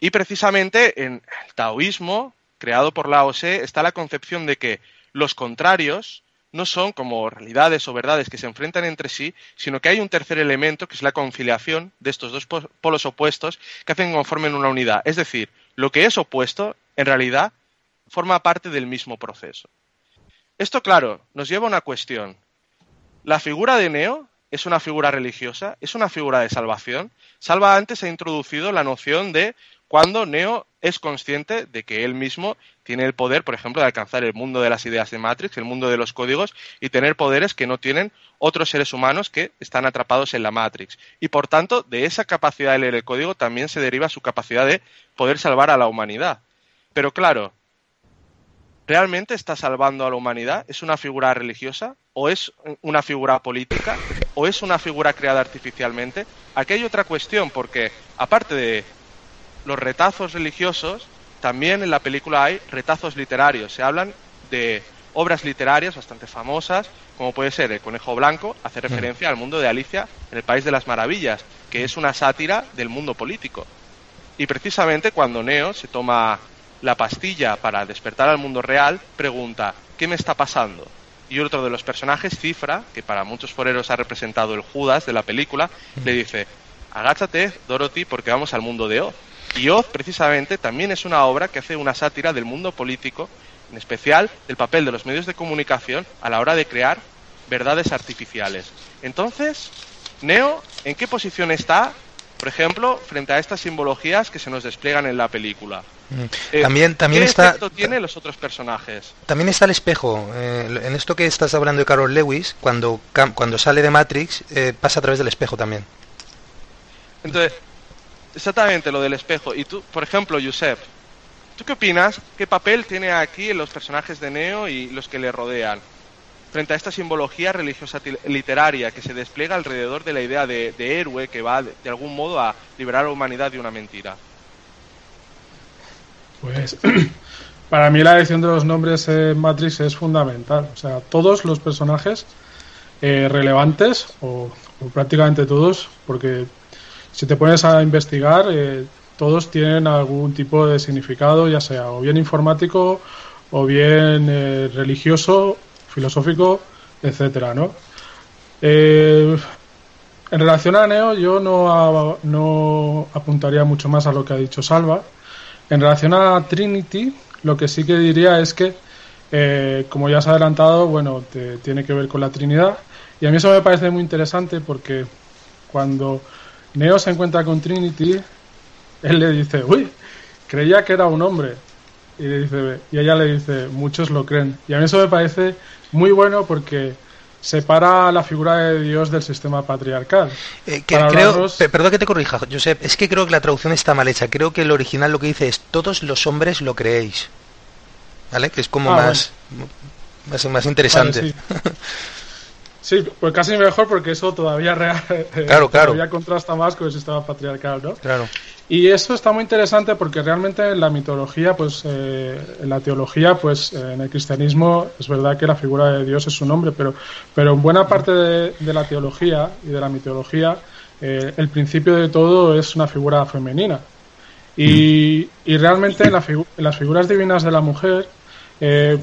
Y precisamente en el taoísmo creado por Lao Tse, está la concepción de que los contrarios no son como realidades o verdades que se enfrentan entre sí, sino que hay un tercer elemento que es la conciliación de estos dos polos opuestos que hacen conformen una unidad. Es decir, lo que es opuesto, en realidad, forma parte del mismo proceso. Esto, claro, nos lleva a una cuestión. ¿La figura de Neo es una figura religiosa? ¿Es una figura de salvación? Salva antes ha introducido la noción de cuando Neo es consciente de que él mismo tiene el poder, por ejemplo, de alcanzar el mundo de las ideas de Matrix, el mundo de los códigos, y tener poderes que no tienen otros seres humanos que están atrapados en la Matrix. Y por tanto, de esa capacidad de leer el código también se deriva su capacidad de poder salvar a la humanidad. Pero claro, ¿realmente está salvando a la humanidad? ¿Es una figura religiosa? ¿O es una figura política? ¿O es una figura creada artificialmente? Aquí hay otra cuestión, porque aparte de los retazos religiosos, también en la película hay retazos literarios. Se hablan de obras literarias bastante famosas, como puede ser El Conejo Blanco, hace referencia al mundo de Alicia en el País de las Maravillas, que es una sátira del mundo político. Y precisamente cuando Neo se toma la pastilla para despertar al mundo real, pregunta, ¿qué me está pasando? Y otro de los personajes, Cifra, que para muchos foreros ha representado el Judas de la película, le dice, agáchate, Dorothy, porque vamos al mundo de Oz. Y Oz, precisamente, también es una obra que hace una sátira del mundo político, en especial del papel de los medios de comunicación a la hora de crear verdades artificiales. Entonces, Neo, ¿en qué posición está por ejemplo, frente a estas simbologías que se nos despliegan en la película. Eh, también también ¿qué está tiene los otros personajes? También está el espejo. Eh, en esto que estás hablando de Carol Lewis, cuando cuando sale de Matrix eh, pasa a través del espejo también. Entonces, exactamente lo del espejo. Y tú, por ejemplo, Josep, ¿tú qué opinas? ¿Qué papel tiene aquí los personajes de Neo y los que le rodean? frente a esta simbología religiosa literaria que se despliega alrededor de la idea de, héroe que va de, algún modo a liberar a la humanidad de una mentira. Pues para mí la elección de los nombres en Matrix es fundamental. O sea, todos los personajes eh, relevantes, o, prácticamente todos, porque si te pones a investigar, eh, todos tienen algún tipo de significado, ya sea o bien informático o bien eh, religioso filosófico, etcétera, ¿no? Eh, en relación a Neo, yo no, no apuntaría mucho más a lo que ha dicho Salva. En relación a Trinity, lo que sí que diría es que, eh, como ya se ha adelantado, bueno, tiene que ver con la Trinidad. Y a mí eso me parece muy interesante porque cuando Neo se encuentra con Trinity, él le dice, uy, creía que era un hombre. Y, dice, y ella le dice, muchos lo creen. Y a mí eso me parece muy bueno porque separa la figura de Dios del sistema patriarcal. Eh, creo, perdón que te corrija, Josep, es que creo que la traducción está mal hecha. Creo que el original lo que dice es todos los hombres lo creéis. ¿Vale? Que es como ah, más, más, interesante. sí. pues casi mejor porque eso todavía, real, claro, claro. todavía contrasta más con el sistema patriarcal, ¿no? Claro. Y eso está muy interesante porque realmente en la mitología, pues eh, en la teología, pues eh, en el cristianismo es verdad que la figura de Dios es su nombre, pero, pero en buena parte de, la teología y de la mitología, eh, el principio de todo es una figura femenina. Y, y realmente en, las figuras divinas de la mujer,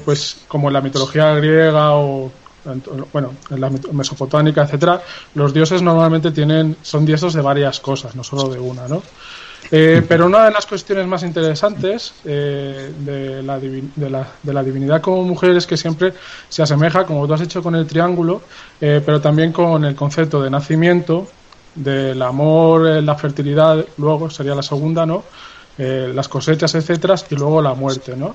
pues como en la mitología griega o bueno, en la mesopotámica, etcétera, los dioses normalmente tienen, son dioses de varias cosas, no solo de una, ¿no? Eh, pero una de las cuestiones más interesantes eh, de, la de, la, divinidad como mujer es que siempre se asemeja, como tú has hecho con el triángulo, eh, pero también con el concepto de nacimiento, del amor, la fertilidad, luego sería la segunda, ¿no? las cosechas, etcétera, y luego la muerte, ¿no?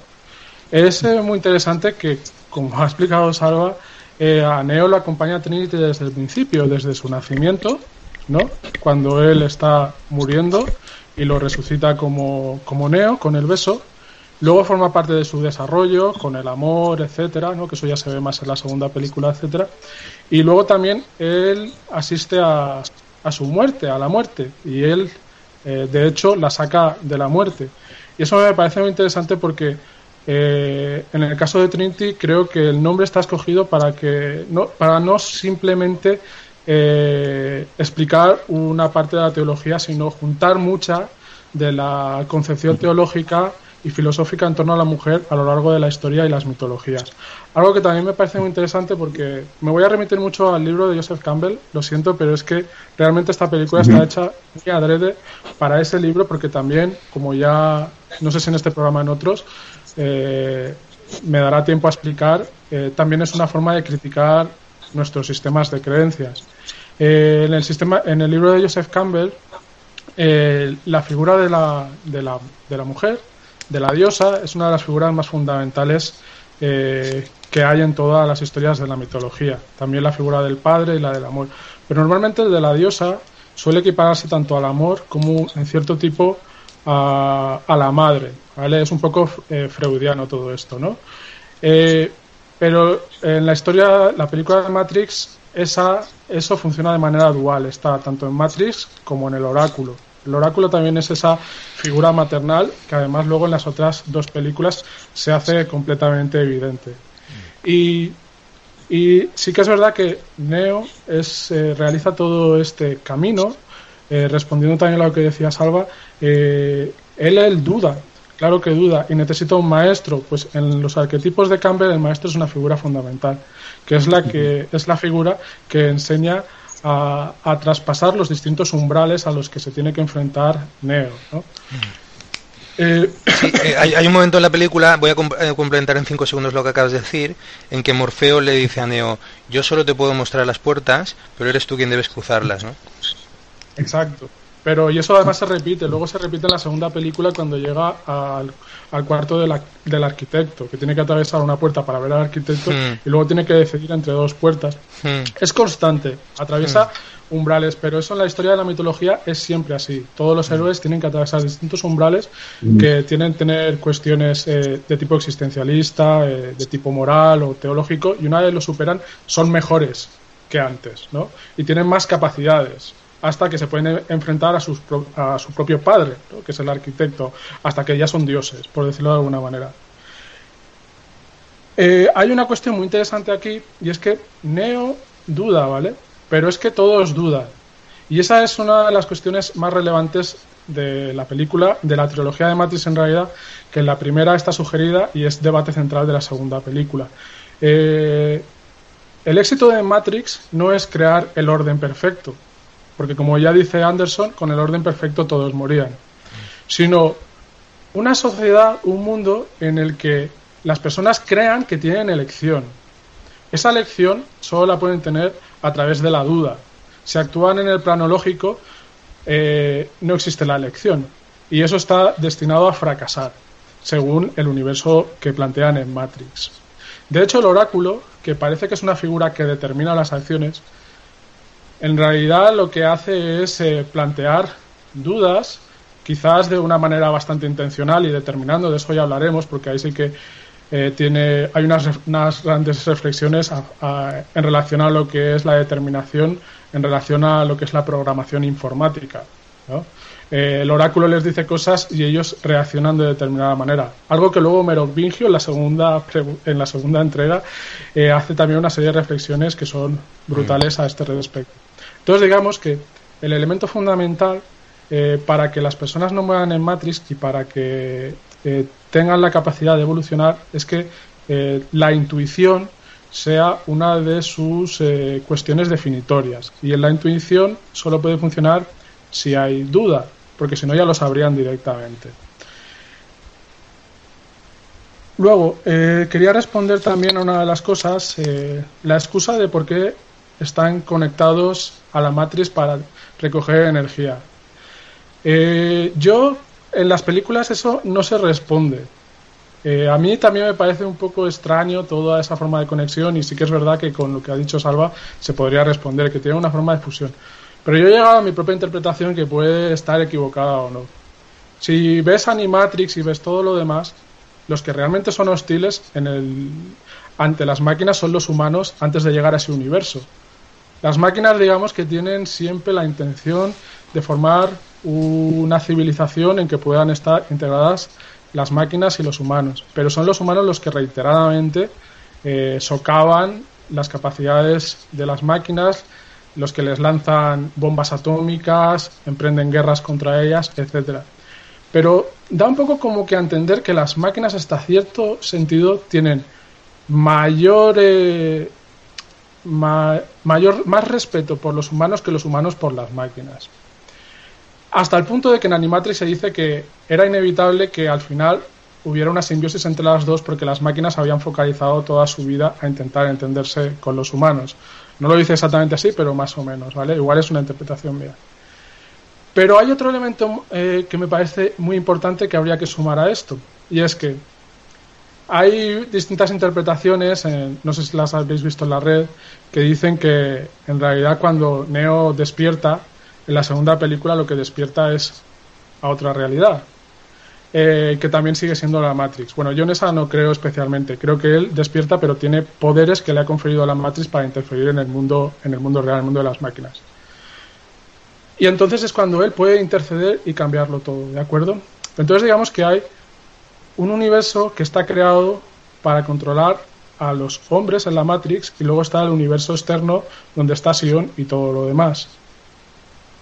Es muy interesante que, como ha explicado Salva, a Neo lo acompaña Trinity desde el principio, desde su nacimiento, ¿no? Cuando él está muriendo y lo resucita como, como Neo, con el beso. Luego forma parte de su desarrollo, con el amor, etcétera, ¿no? que eso ya se ve más en la segunda película, etcétera. Y luego también él asiste a, a su muerte, a la muerte, y él, eh, de hecho, la saca de la muerte. Y eso me parece muy interesante porque eh, en el caso de Trinity creo que el nombre está escogido para que no, para no simplemente eh, explicar una parte de la teología, sino juntar mucha de la concepción teológica y filosófica en torno a la mujer a lo largo de la historia y las mitologías. Algo que también me parece muy interesante porque me voy a remitir mucho al libro de Joseph Campbell, lo siento, pero es que realmente esta película está hecha muy adrede para ese libro porque también, como ya, no sé si en este programa en otros, eh, me dará tiempo a explicar, eh, también es una forma de criticar nuestros sistemas de creencias. Eh, en, el sistema, en el libro de Joseph Campbell, la figura de la, de, la, de la mujer, de la diosa, es una de las figuras más fundamentales que hay en todas las historias de la mitología. También la figura del padre y la del amor. Pero normalmente el de la diosa suele equipararse tanto al amor como en cierto tipo a, la madre. ¿vale? Es un poco eh, freudiano todo esto, ¿no? Eh, pero en la historia, la película de Matrix, esa, eso funciona de manera dual. Está tanto en Matrix como en el oráculo. El oráculo también es esa figura maternal que además luego en las otras dos películas se hace completamente evidente. Y, y sí que es verdad que Neo es, eh, realiza todo este camino, respondiendo también a lo que decía Salva, eh, él, él duda, claro que duda, y necesita un maestro. Pues en los arquetipos de Campbell el maestro es una figura fundamental, que es la que es la figura que enseña a, traspasar los distintos umbrales a los que se tiene que enfrentar Neo. Eh, eh, hay, un momento en la película, voy a complementar en cinco segundos lo que acabas de decir, en que Morfeo le dice a Neo, yo solo te puedo mostrar las puertas, pero eres tú quien debes cruzarlas, ¿no? Exacto. Pero y eso además se repite, luego se repite en la segunda película cuando llega al, cuarto del arquitecto, que tiene que atravesar una puerta para ver al arquitecto hmm. y luego tiene que decidir entre dos puertas. Hmm. Es constante, atraviesa hmm. umbrales, pero eso en la historia de la mitología es siempre así. Todos los héroes tienen que atravesar distintos umbrales que tienen que tener cuestiones eh, de tipo existencialista, eh, de tipo moral o teológico, y una vez lo superan son mejores que antes, ¿no? Y tienen más capacidades hasta que se pueden enfrentar a, sus, a su propio padre, que es el arquitecto, hasta que ya son dioses, por decirlo de alguna manera. Eh, hay una cuestión muy interesante aquí, y es que Neo duda, ¿vale? Pero es que todos dudan. Y esa es una de las cuestiones más relevantes de la película, de la trilogía de Matrix en realidad, que en la primera está sugerida y es debate central de la segunda película. Eh, el éxito de Matrix no es crear el orden perfecto, porque como ya dice Anderson, con el orden perfecto todos morían, sino una sociedad, un mundo en el que las personas crean que tienen elección. Esa elección solo la pueden tener a través de la duda. Si actúan en el plano lógico, eh, no existe la elección. Y eso está destinado a fracasar, según el universo que plantean en Matrix. De hecho, el oráculo, que parece que es una figura que determina las acciones, en realidad lo que hace es eh, plantear dudas, quizás de una manera bastante intencional y determinando, de eso ya hablaremos, porque ahí sí que eh, tiene, hay unas, unas grandes reflexiones en relación a lo que es la determinación, en relación a lo que es la programación informática. Eh, el oráculo les dice cosas y ellos reaccionan de determinada manera. Algo que luego Merovingio en la segunda, en la segunda entrega hace también una serie de reflexiones que son brutales a este respecto. Entonces digamos que el elemento fundamental eh, para que las personas no mueran en Matrix y para que eh, tengan la capacidad de evolucionar es que eh, la intuición sea una de sus cuestiones definitorias. Y en la intuición solo puede funcionar si hay duda, porque si no ya lo sabrían directamente. Luego, quería responder también a una de las cosas, la excusa de por qué están conectados a la matriz para recoger energía. Eh, yo, en las películas eso no se responde. Eh, a mí también me parece un poco extraño toda esa forma de conexión y sí que es verdad que con lo que ha dicho Salva se podría responder, que tiene una forma de fusión. Pero yo he llegado a mi propia interpretación que puede estar equivocada o no. Si ves Animatrix y ves todo lo demás, los que realmente son hostiles en el, ante las máquinas son los humanos antes de llegar a ese universo. Las máquinas, digamos, que tienen siempre la intención de formar una civilización en que puedan estar integradas las máquinas y los humanos, pero son los humanos los que reiteradamente eh, socavan las capacidades de las máquinas, los que les lanzan bombas atómicas, emprenden guerras contra ellas, etcétera. pero da un poco como que a entender que las máquinas hasta cierto sentido tienen mayor, eh, mayor más respeto por los humanos que los humanos por las máquinas. Hasta el punto de que en Animatrix se dice que era inevitable que al final hubiera una simbiosis entre las dos porque las máquinas habían focalizado toda su vida a intentar entenderse con los humanos. No lo dice exactamente así, pero más o menos, ¿vale? Igual es una interpretación mía. Pero hay otro elemento eh, que me parece muy importante que habría que sumar a esto, y es que hay distintas interpretaciones, no sé si las habéis visto en la red, que dicen que en realidad cuando Neo despierta, en la segunda película lo que despierta es a otra realidad, eh, que también sigue siendo la Matrix. Bueno, yo en esa no creo especialmente. Creo que él despierta, pero tiene poderes que le ha conferido a la Matrix para interferir en el mundo, en el mundo real, en el mundo de las máquinas. Y entonces es cuando él puede interceder y cambiarlo todo, ¿de acuerdo? Entonces digamos que hay un universo que está creado para controlar a los hombres en la Matrix y luego está el universo externo donde está Sion y todo lo demás.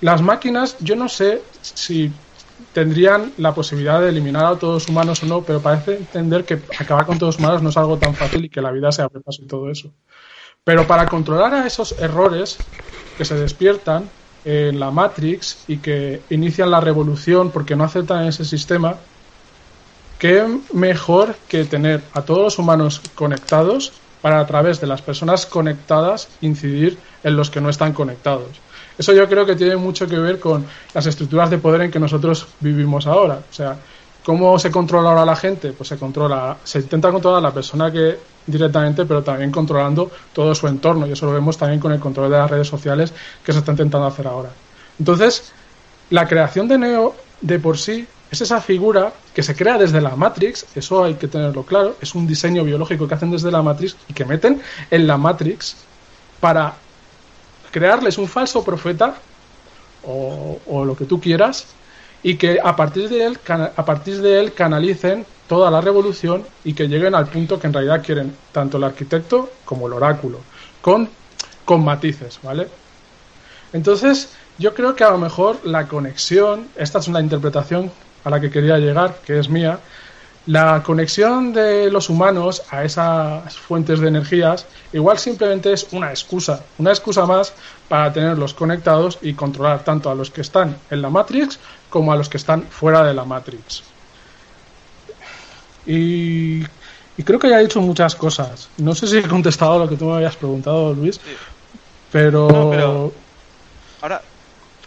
Las máquinas, yo no sé si tendrían la posibilidad de eliminar a todos los humanos o no, pero parece entender que acabar con todos humanos no es algo tan fácil y que la vida se abre paso y todo eso. Pero para controlar a esos errores que se despiertan, en la Matrix y que inician la revolución porque no aceptan ese sistema, qué mejor que tener a todos los humanos conectados para a través de las personas conectadas incidir en los que no están conectados. Eso yo creo que tiene mucho que ver con las estructuras de poder en que nosotros vivimos ahora. O sea, ¿cómo se controla ahora la gente? Pues se controla, se intenta controlar a la persona que directamente, pero también controlando todo su entorno. Y eso lo vemos también con el control de las redes sociales que se está intentando hacer ahora. Entonces, la creación de Neo de por sí es esa figura que se crea desde la Matrix, eso hay que tenerlo claro, es un diseño biológico que hacen desde la Matrix y que meten en la Matrix para crearles un falso profeta o, o lo que tú quieras y que a partir de él a partir de él canalicen toda la revolución y que lleguen al punto que en realidad quieren tanto el arquitecto como el oráculo, con, con matices, ¿vale? Entonces, yo creo que a lo mejor la conexión, esta es una interpretación a la que quería llegar, que es mía, la conexión de los humanos a esas fuentes de energías igual simplemente es una excusa, una excusa más para tenerlos conectados y controlar tanto a los que están en la Matrix como a los que están fuera de la Matrix. Y, creo que ya he dicho muchas cosas. No sé si he contestado lo que tú me habías preguntado, Luis, pero... Ahora,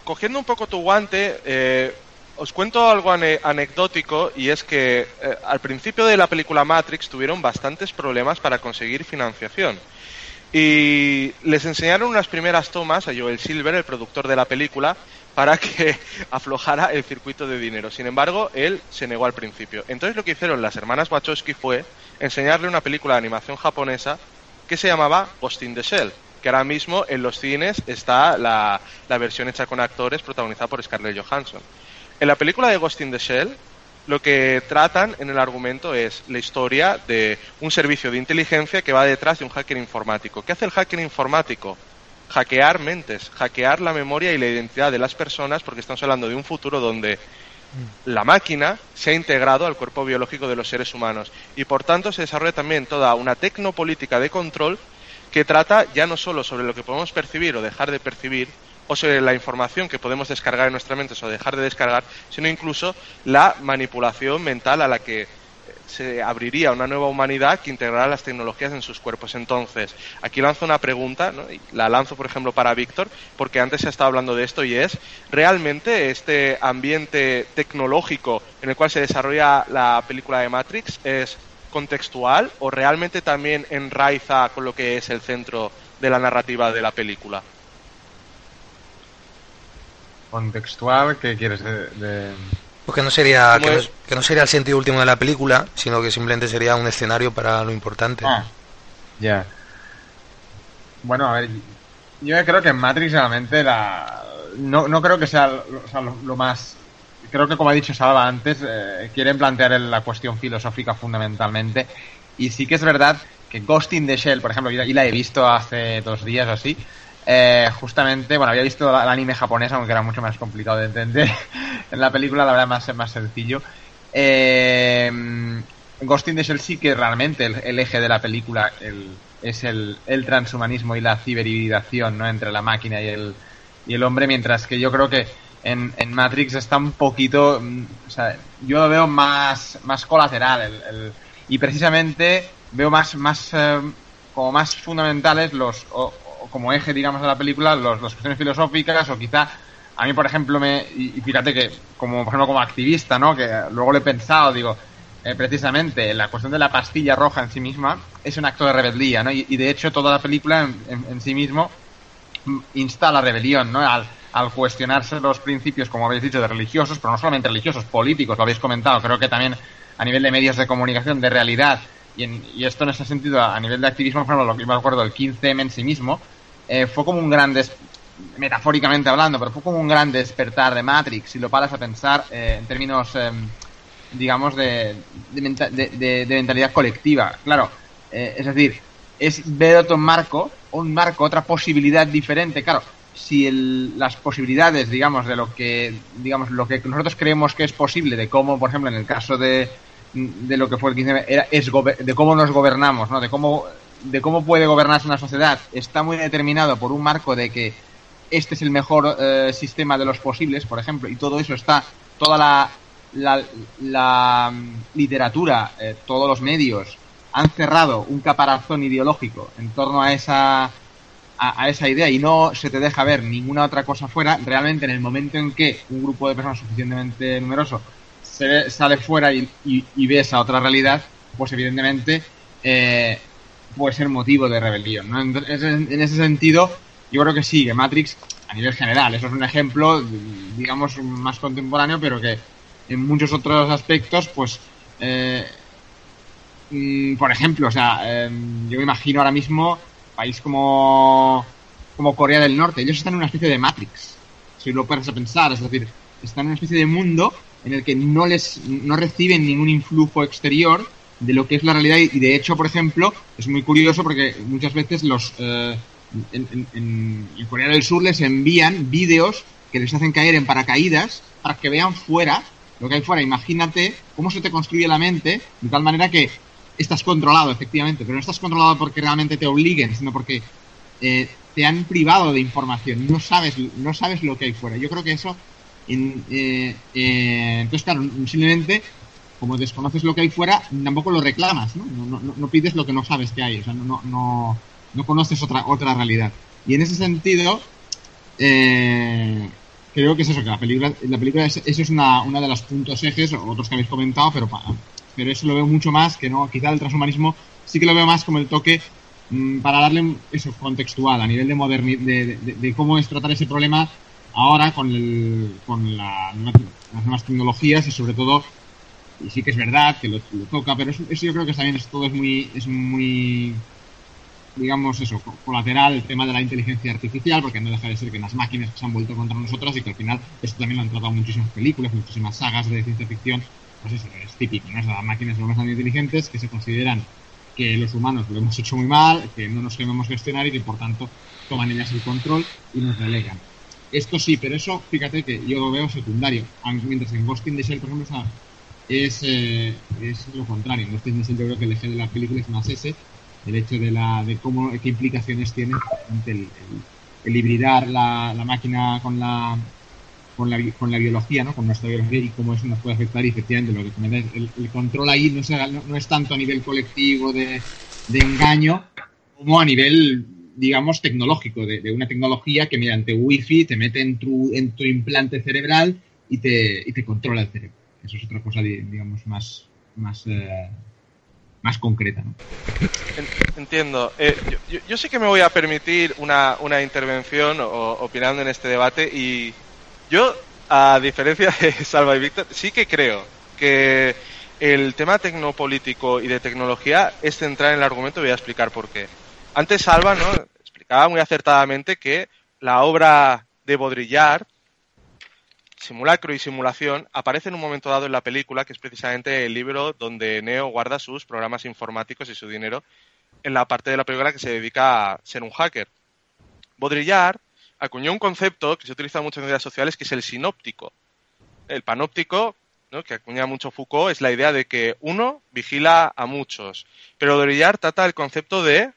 cogiendo un poco tu guante, eh, os cuento algo anecdótico y es que eh, al principio de la película Matrix tuvieron bastantes problemas para conseguir financiación. Y les enseñaron unas primeras tomas a Joel Silver, el productor de la película, para que aflojara el circuito de dinero. Sin embargo, él se negó al principio. Entonces lo que hicieron las hermanas Wachowski fue enseñarle una película de animación japonesa que se llamaba Ghost in the Shell, que ahora mismo en los cines está la versión hecha con actores protagonizada por Scarlett Johansson. En la película de Ghost in the Shell, lo que tratan en el argumento es la historia de un servicio de inteligencia que va detrás de un hacker informático. ¿Qué hace el hacker informático? hackear mentes, hackear la memoria y la identidad de las personas, porque estamos hablando de un futuro donde la máquina se ha integrado al cuerpo biológico de los seres humanos y por tanto se desarrolla también toda una tecnopolítica de control que trata ya no solo sobre lo que podemos percibir o dejar de percibir o la información que podemos descargar en nuestra mente o dejar de descargar, sino incluso la manipulación mental a la que se abriría una nueva humanidad que integrará las tecnologías en sus cuerpos. Entonces, aquí lanzo una pregunta, y la lanzo, por ejemplo, para Víctor, porque antes se ha estado hablando de esto y es, ¿realmente este ambiente tecnológico en el cual se desarrolla la película de Matrix es contextual o realmente también enraiza con lo que es el centro de la narrativa de la película? Contextual, ¿qué quieres de pues que no sería que no, sería el sentido último de la película, sino que simplemente sería un escenario para lo importante. Ah, ya. Bueno, a ver, yo creo que en Matrix realmente la no, no creo que sea, lo, más creo que como ha dicho Salva antes, eh, quieren plantear la cuestión filosófica fundamentalmente. Y sí que es verdad que Ghost in the Shell, por ejemplo, y la he visto hace dos días o así, eh, justamente, bueno, había visto el anime japonés, aunque era mucho más complicado de entender. en la película, la verdad, más, más sencillo. Eh, Ghost in the Shell sí que realmente el, eje de la película es el, transhumanismo y la ciberhibridación ¿no? entre la máquina y el, y el hombre, mientras que yo creo que en, Matrix está un poquito, mm, yo lo veo más, más colateral y precisamente veo más, más eh, como más fundamentales los, como eje, digamos, de la película, los, las cuestiones filosóficas o quizá a mí, por ejemplo, me, y, fíjate que como, por ejemplo, como activista, ¿no? Que luego lo he pensado, digo, eh, precisamente la cuestión de la pastilla roja en sí misma es un acto de rebeldía, ¿no? Y, de hecho toda la película en, sí mismo insta la rebelión, ¿no? Al, al, cuestionarse los principios, como habéis dicho, de religiosos, pero no solamente religiosos, políticos, lo habéis comentado, creo que también a nivel de medios de comunicación, de realidad, y, y esto en ese sentido, a nivel de activismo, por ejemplo, lo que me acuerdo, el 15M en sí mismo, eh, fue como un gran, metafóricamente hablando, pero fue como un gran despertar de Matrix, si lo paras a pensar eh, en términos... Em, digamos, de, de, mentalidad colectiva. Claro, eh, es decir, es ver otro marco, un marco, otra posibilidad diferente. Claro, si el, las posibilidades, digamos, de lo que, digamos, lo que nosotros creemos que es posible, de cómo, por ejemplo, en el caso de, de lo que fue el 15 era, de cómo nos gobernamos, ¿no? De cómo, de cómo puede gobernarse una sociedad, está muy determinado por un marco de que este es el mejor eh, sistema de los posibles, por ejemplo, y todo eso está, toda la, la, mm, literatura, eh, todos los medios han cerrado un caparazón ideológico en torno a esa a, esa idea y no se te deja ver ninguna otra cosa fuera, realmente en el momento en que un grupo de personas suficientemente numeroso se sale fuera y, y, ve esa otra realidad, pues evidentemente eh, puede ser motivo de rebelión. ¿no? en, ese sentido, yo creo que sí, que Matrix, a nivel general, eso es un ejemplo, digamos, más contemporáneo, pero que en muchos otros aspectos, pues, eh, mm, por ejemplo, o sea, em, yo me imagino ahora mismo país como, como Corea del Norte, ellos están en una especie de Matrix, si lo puedes pensar, es decir, están en una especie de mundo en el que no les no reciben ningún influjo exterior de lo que es la realidad y de hecho, por ejemplo, es muy curioso porque muchas veces los eh, en, en, Corea del Sur les envían vídeos que les hacen caer en paracaídas para que vean fuera lo que hay fuera. Imagínate cómo se te construye la mente de tal manera que estás controlado, efectivamente, pero no estás controlado porque realmente te obliguen, sino porque eh, te han privado de información. No sabes, no sabes lo que hay fuera. Yo creo que eso, eh, eh, entonces claro, simplemente como desconoces lo que hay fuera, tampoco lo reclamas, ¿no? No, no, no pides lo que no sabes que hay, o sea, no, no, no, conoces otra, otra realidad. Y en ese sentido, eh, creo que es eso, que la película, la película es, eso es una, una de los puntos ejes, otros que habéis comentado, pero, pero eso lo veo mucho más que no, quizá el transhumanismo sí que lo veo más como el toque mm, para darle eso contextual a nivel de, moderni de, de, cómo es tratar ese problema ahora con, el, con la, las nuevas tecnologías y sobre todo y sí que es verdad que lo, toca pero eso, eso, yo creo que también es, todo es muy es muy digamos eso, colateral el tema de la inteligencia artificial, porque no deja de ser que las máquinas se han vuelto contra nosotras y que al final esto también lo han tratado muchísimas películas, muchísimas sagas de ciencia ficción, pues eso es típico, ¿no? Las máquinas son más inteligentes que se consideran que los humanos lo hemos hecho muy mal, que no nos queremos gestionar y que por tanto toman ellas el control y nos relegan. Esto sí, pero eso, fíjate que yo lo veo secundario. Mientras en Ghost in the Shell, por ejemplo, es, eh, es lo contrario. En yo creo que el eje de la película es más ese, el hecho de, la, de cómo, qué implicaciones tiene el, el, hibridar la, la, máquina con la, con la, con la biología, ¿no? con nuestra biología y cómo eso nos puede afectar y efectivamente lo que el, el control ahí no, no, no, es tanto a nivel colectivo de, de engaño como a nivel digamos tecnológico, de, de, una tecnología que mediante wifi te mete en tu, en tu implante cerebral y te, y te controla el cerebro. Eso es otra cosa, digamos, más, más eh, más concreta. Entiendo. Eh, yo, yo, sí que me voy a permitir una, una intervención o, opinando en este debate y yo, a diferencia de Salva y Víctor, sí que creo que el tema tecnopolítico y de tecnología es central en el argumento voy a explicar por qué. Antes Salva ¿no? explicaba muy acertadamente que la obra de Baudrillard simulacro y simulación aparece en un momento dado en la película, que es precisamente el libro donde Neo guarda sus programas informáticos y su dinero en la parte de la película que se dedica a ser un hacker. Baudrillard acuñó un concepto que se utiliza mucho en redes sociales, que es el sinóptico. el panóptico, ¿no? que acuña mucho Foucault, es la idea de que uno vigila a muchos. Pero Dorillard trata el concepto de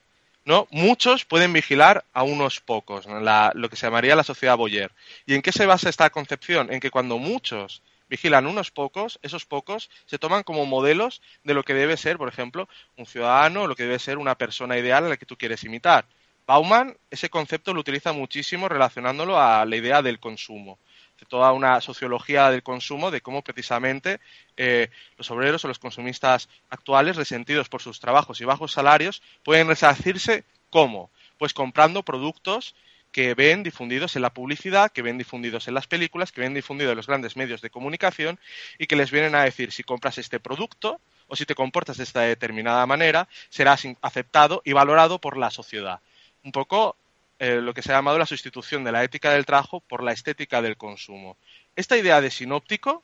¿no? Muchos pueden vigilar a unos pocos, lo que se llamaría la sociedad Boyer. ¿Y en qué se basa esta concepción? En que cuando muchos vigilan unos pocos, esos pocos se toman como modelos de lo que debe ser, por ejemplo, un ciudadano lo que debe ser una persona ideal a la que tú quieres imitar. Bauman ese concepto lo utiliza muchísimo relacionándolo a la idea del consumo de toda una sociología del consumo, de cómo precisamente eh, los obreros o los consumistas actuales, resentidos por sus trabajos y bajos salarios, pueden resarcirse cómo? Pues comprando productos que ven difundidos en la publicidad, que ven difundidos en las películas, que ven difundidos en los grandes medios de comunicación y que les vienen a decir si compras este producto o si te comportas de esta determinada manera, serás aceptado y valorado por la sociedad. Un poco eh, lo que se ha llamado la sustitución de la ética del trabajo por la estética del consumo. Esta idea de sinóptico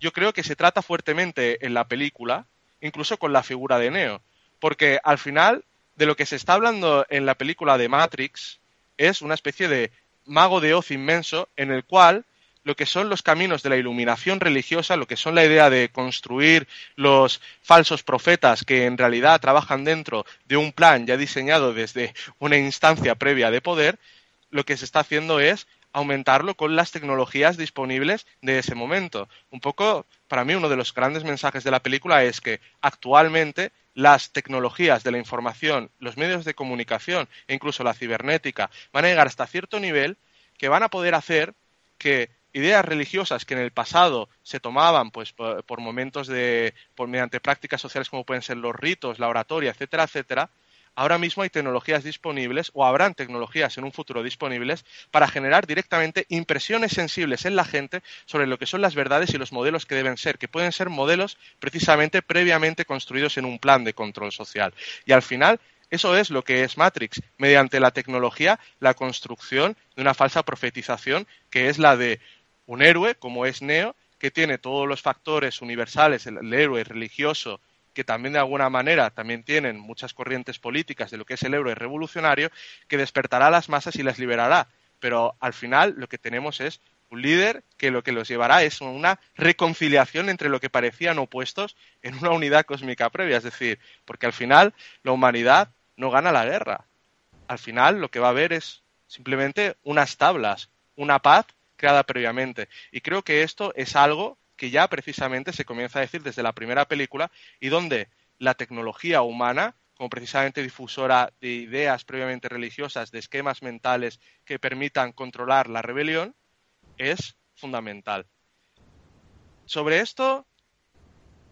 yo creo que se trata fuertemente en la película, incluso con la figura de Neo, porque al final de lo que se está hablando en la película de Matrix es una especie de mago de Oz inmenso en el cual lo que son los caminos de la iluminación religiosa, lo que son la idea de construir los falsos profetas que en realidad trabajan dentro de un plan ya diseñado desde una instancia previa de poder, lo que se está haciendo es aumentarlo con las tecnologías disponibles de ese momento. Un poco, para mí, uno de los grandes mensajes de la película es que actualmente las tecnologías de la información, los medios de comunicación e incluso la cibernética van a llegar hasta cierto nivel que van a poder hacer que ideas religiosas que en el pasado se tomaban pues por, momentos de por mediante prácticas sociales como pueden ser los ritos, la oratoria, etcétera, etcétera, ahora mismo hay tecnologías disponibles o habrán tecnologías en un futuro disponibles para generar directamente impresiones sensibles en la gente sobre lo que son las verdades y los modelos que deben ser, que pueden ser modelos precisamente previamente construidos en un plan de control social. Y al final eso es lo que es Matrix, mediante la tecnología, la construcción de una falsa profetización que es la de un héroe como es Neo, que tiene todos los factores universales, el, héroe religioso, que también de alguna manera también tienen muchas corrientes políticas de lo que es el héroe revolucionario, que despertará a las masas y las liberará. Pero al final lo que tenemos es un líder que lo que los llevará es una reconciliación entre lo que parecían opuestos en una unidad cósmica previa. Es decir, porque al final la humanidad no gana la guerra. Al final lo que va a haber es simplemente unas tablas, una paz creada previamente. Y creo que esto es algo que ya precisamente se comienza a decir desde la primera película y donde la tecnología humana, como precisamente difusora de ideas previamente religiosas, de esquemas mentales que permitan controlar la rebelión, es fundamental. Sobre esto,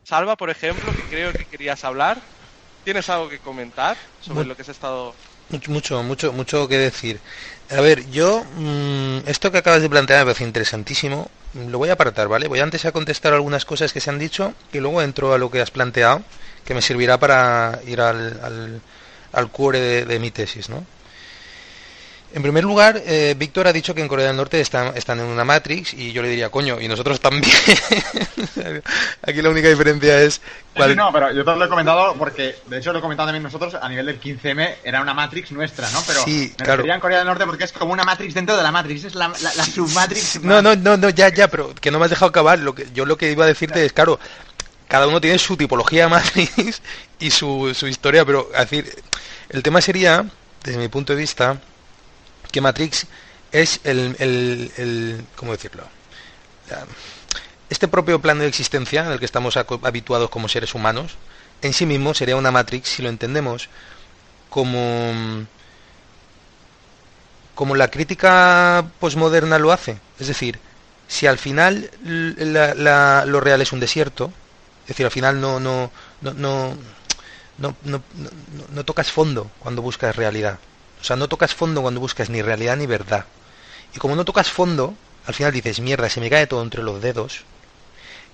Salva, por ejemplo, que creo que querías hablar, ¿tienes algo que comentar sobre lo que se ha estado mucho, mucho, mucho que decir. A ver, yo, mm, esto que acabas de plantear me parece interesantísimo. Lo voy a apartar, ¿vale? Voy antes a contestar algunas cosas que se han dicho y luego entro a lo que has planteado, que me servirá para ir al, al, al core de, de mi tesis, ¿no? En primer lugar, eh, Víctor ha dicho que en Corea del Norte están, están en una Matrix y yo le diría, coño, y nosotros también. Aquí la única diferencia es... Cuál... no, pero yo te lo he comentado porque, de hecho lo he comentado también nosotros, a nivel del 15M era una Matrix nuestra, ¿no? Pero sí, me claro. en Corea del Norte porque es como una Matrix dentro de la Matrix, es la, la, la submatrix. No, no, no, no, ya, ya, pero que no me has dejado acabar. Lo que, yo lo que iba a decirte es, claro, cada uno tiene su tipología de Matrix y su, su historia, pero, es decir, el tema sería, desde mi punto de vista que Matrix es el, el, ¿cómo decirlo? Este propio plano de existencia en el que estamos habituados como seres humanos, en sí mismo sería una Matrix si lo entendemos como como la crítica posmoderna lo hace. Es decir, si al final lo real es un desierto, es decir, al final no no no no no, no, no tocas fondo cuando buscas realidad. O sea, no tocas fondo cuando buscas ni realidad ni verdad. Y como no tocas fondo, al final dices, mierda, se me cae todo entre los dedos.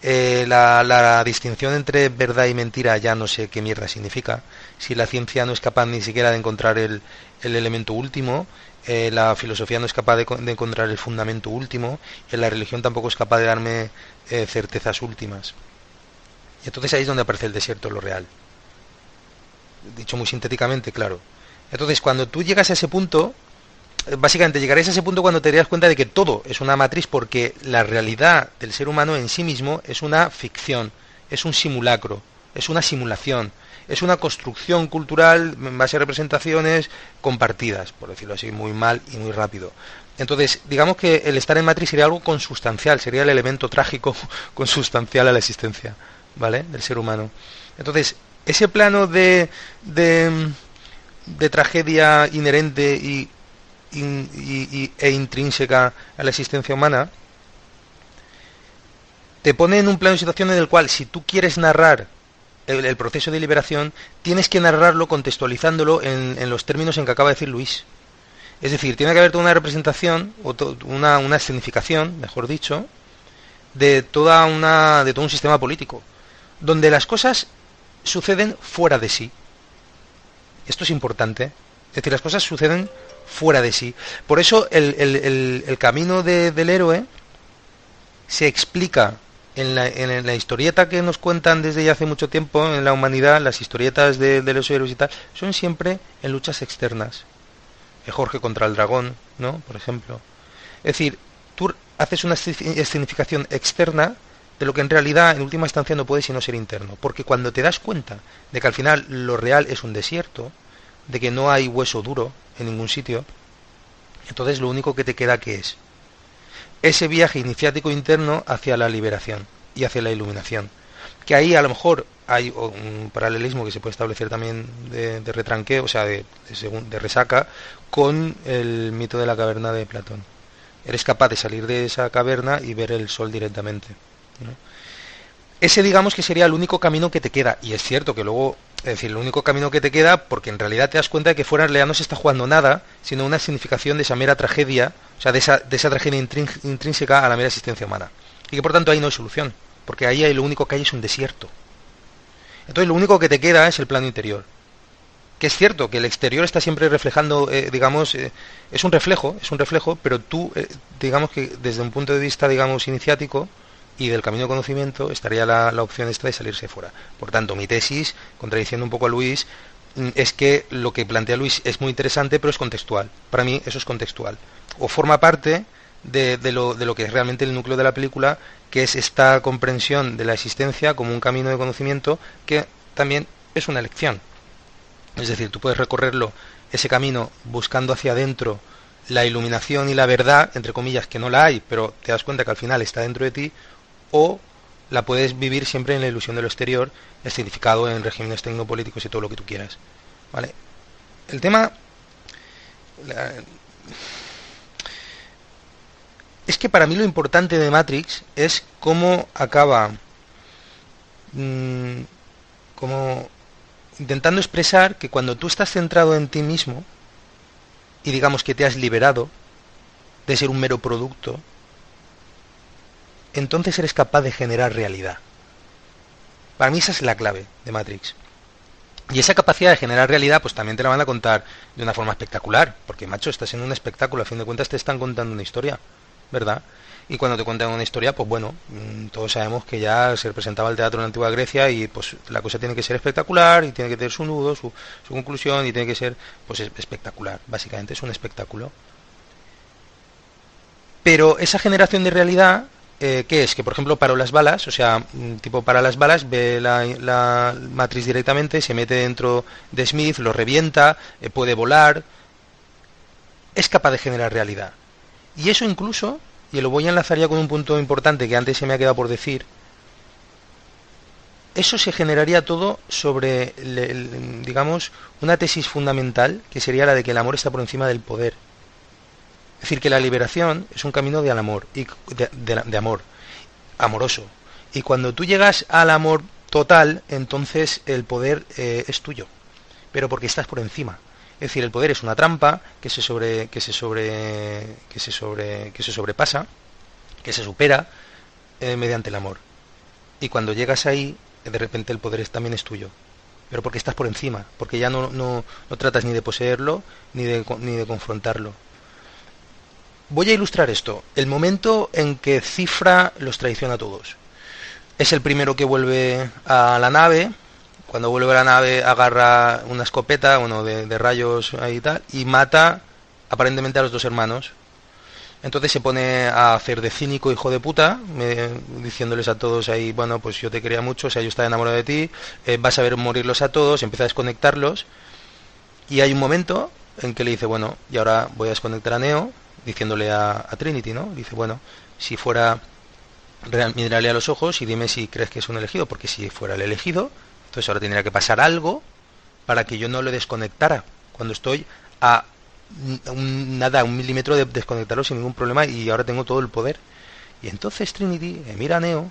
Eh, la, distinción entre verdad y mentira ya no sé qué mierda significa. Si la ciencia no es capaz ni siquiera de encontrar el, elemento último, eh, la filosofía no es capaz de, encontrar el fundamento último, y la religión tampoco es capaz de darme eh, certezas últimas. Y entonces ahí es donde aparece el desierto, lo real. Dicho muy sintéticamente, claro. Entonces, cuando tú llegas a ese punto, básicamente llegarías a ese punto cuando te darías cuenta de que todo es una matriz porque la realidad del ser humano en sí mismo es una ficción, es un simulacro, es una simulación, es una construcción cultural en base a representaciones compartidas, por decirlo así, muy mal y muy rápido. Entonces, digamos que el estar en matriz sería algo consustancial, sería el elemento trágico consustancial a la existencia, ¿vale? Del ser humano. Entonces, ese plano de, de, de tragedia inherente y, e intrínseca a la existencia humana, te pone en un plano de situación en el cual si tú quieres narrar el, proceso de liberación, tienes que narrarlo contextualizándolo en, los términos en que acaba de decir Luis. Es decir, tiene que haber toda una representación, o una, una escenificación, mejor dicho, de, toda una, de todo un sistema político, donde las cosas suceden fuera de sí. Esto es importante. Es decir, las cosas suceden fuera de sí. Por eso el, el, camino del héroe se explica en la, en la, historieta que nos cuentan desde ya hace mucho tiempo en la humanidad, las historietas de, los héroes y tal, son siempre en luchas externas. Jorge contra el dragón, ¿no? Por ejemplo. Es decir, tú haces una escenificación externa de lo que en realidad en última instancia no puede sino ser interno. Porque cuando te das cuenta de que al final lo real es un desierto, de que no hay hueso duro en ningún sitio, entonces lo único que te queda que es ese viaje iniciático interno hacia la liberación y hacia la iluminación. Que ahí a lo mejor hay un paralelismo que se puede establecer también de, retranqueo, o sea, de, de, resaca, con el mito de la caverna de Platón. Eres capaz de salir de esa caverna y ver el sol directamente. Ese digamos que sería el único camino que te queda. Y es cierto que luego, es decir, el único camino que te queda, porque en realidad te das cuenta de que fuera en realidad no se está jugando nada, sino una significación de esa mera tragedia, o sea, de esa, de esa tragedia intrínseca a la mera existencia humana. Y que por tanto ahí no hay solución, porque ahí hay, lo único que hay es un desierto. Entonces lo único que te queda es el plano interior. Que es cierto que el exterior está siempre reflejando, eh, digamos, eh, es un reflejo, es un reflejo, pero tú, eh, digamos que desde un punto de vista, digamos, iniciático, y del camino de conocimiento estaría la, opción esta de salirse fuera. Por tanto, mi tesis, contradiciendo un poco a Luis, mm, es que lo que plantea Luis es muy interesante, pero es contextual. Para mí eso es contextual. O forma parte de, lo, de lo que es realmente el núcleo de la película, que es esta comprensión de la existencia como un camino de conocimiento que también es una elección. Es decir, tú puedes recorrerlo, ese camino, buscando hacia adentro la iluminación y la verdad, entre comillas, que no la hay, pero te das cuenta que al final está dentro de ti, o la puedes vivir siempre en la ilusión de lo exterior, significado en regímenes tecnopolíticos y todo lo que tú quieras. ¿Vale? El tema... es que para mí lo importante de Matrix es cómo acaba... Mm, como intentando expresar que cuando tú estás centrado en ti mismo y digamos que te has liberado de ser un mero producto, entonces eres capaz de generar realidad. Para mí esa es la clave de Matrix. Y esa capacidad de generar realidad, pues también te la van a contar de una forma espectacular, porque macho, estás en un espectáculo, a fin de cuentas te están contando una historia, ¿verdad? Y cuando te cuentan una historia, pues bueno, mm, todos sabemos que ya se representaba el teatro en la antigua Grecia y pues la cosa tiene que ser espectacular y tiene que tener su nudo, su, su conclusión y tiene que ser pues espectacular, básicamente es un espectáculo. Pero esa generación de realidad eh, ¿qué es? Que por ejemplo para las balas, o sea, mm, tipo para las balas, ve la, matriz directamente, se mete dentro de Smith, lo revienta, eh, puede volar, es capaz de generar realidad. Y eso incluso, y lo voy a enlazar ya con un punto importante que antes se me ha quedado por decir, eso se generaría todo sobre, digamos, una tesis fundamental que sería la de que el amor está por encima del poder. Es decir, que la liberación es un camino de amor, y de, amor, amoroso. Y cuando tú llegas al amor total, entonces el poder eh, es tuyo, pero porque estás por encima. Es decir, el poder es una trampa que se sobre, que se sobre, que se sobre, que se sobrepasa, que se supera eh, mediante el amor. Y cuando llegas ahí, de repente el poder también es tuyo, pero porque estás por encima, porque ya no, no, no tratas ni de poseerlo ni de, ni de confrontarlo, Voy a ilustrar esto. El momento en que Cifra los traiciona a todos. Es el primero que vuelve a la nave. Cuando vuelve a la nave agarra una escopeta, bueno, de, rayos y tal, y mata aparentemente a los dos hermanos. Entonces se pone a hacer de cínico hijo de puta, diciéndoles a todos ahí, bueno, pues yo te quería mucho, o sea, yo estaba enamorado de ti, eh, vas a ver morirlos a todos, empieza a desconectarlos. Y hay un momento en que le dice, bueno, y ahora voy a desconectar a Neo, diciéndole a, Trinity, ¿no? Dice, bueno, si fuera, mírale a los ojos y dime si crees que es un elegido, porque si fuera el elegido, entonces ahora tendría que pasar algo para que yo no le desconectara cuando estoy a un, nada, un milímetro de desconectarlo sin ningún problema y ahora tengo todo el poder. Y entonces Trinity mira a Neo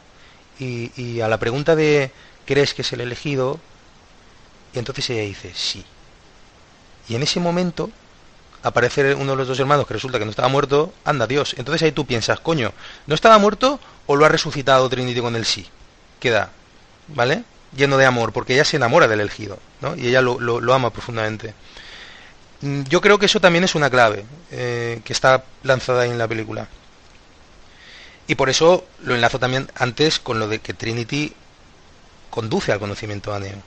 y, y, a la pregunta de ¿crees que es el elegido? Y entonces ella dice sí. Y en ese momento aparece uno de los dos hermanos que resulta que no estaba muerto, anda Dios. Entonces ahí tú piensas, coño, ¿no estaba muerto o lo ha resucitado Trinity con el sí? Queda, ¿vale? Lleno de amor, porque ella se enamora del elegido, ¿no? Y ella lo, lo ama profundamente. Mm, yo creo que eso también es una clave eh, que está lanzada ahí en la película. Y por eso lo enlazo también antes con lo de que Trinity conduce al conocimiento a Neo.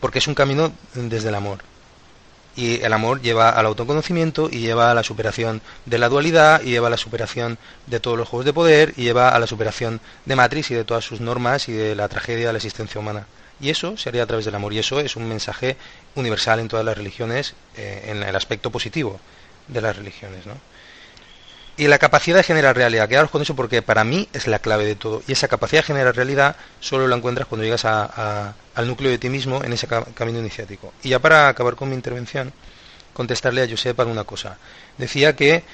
Porque es un camino desde el amor. Y el amor lleva al autoconocimiento y lleva a la superación de la dualidad y lleva a la superación de todos los juegos de poder y lleva a la superación de Matrix y de todas sus normas y de la tragedia de la existencia humana. Y eso se haría a través del amor. Y eso es un mensaje universal en todas las religiones, eh, en el aspecto positivo de las religiones. ¿no? Y la capacidad de generar realidad. Quedaros con eso porque para mí es la clave de todo. Y esa capacidad de generar realidad solo la encuentras cuando llegas al núcleo de ti mismo en ese camino iniciático. Y ya para acabar con mi intervención, contestarle a Josep para una cosa. Decía que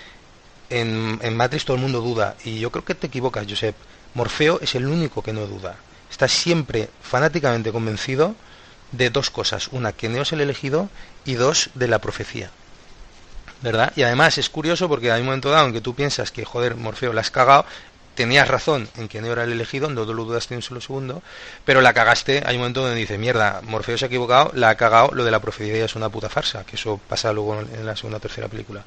en, Matrix todo el mundo duda. Y yo creo que te equivocas, Josep. Morfeo es el único que no duda está siempre fanáticamente convencido de dos cosas. Una, que Neo es el elegido y dos, de la profecía. ¿Verdad? Y además es curioso porque hay un momento dado en que tú piensas que, joder, Morfeo la has cagado, tenías razón en que Neo era el elegido, no lo dudaste un solo segundo, pero la cagaste, hay un momento donde dice, mierda, Morfeo se ha equivocado, la ha cagado, lo de la profecía es una puta farsa, que eso pasa luego en la segunda o tercera película.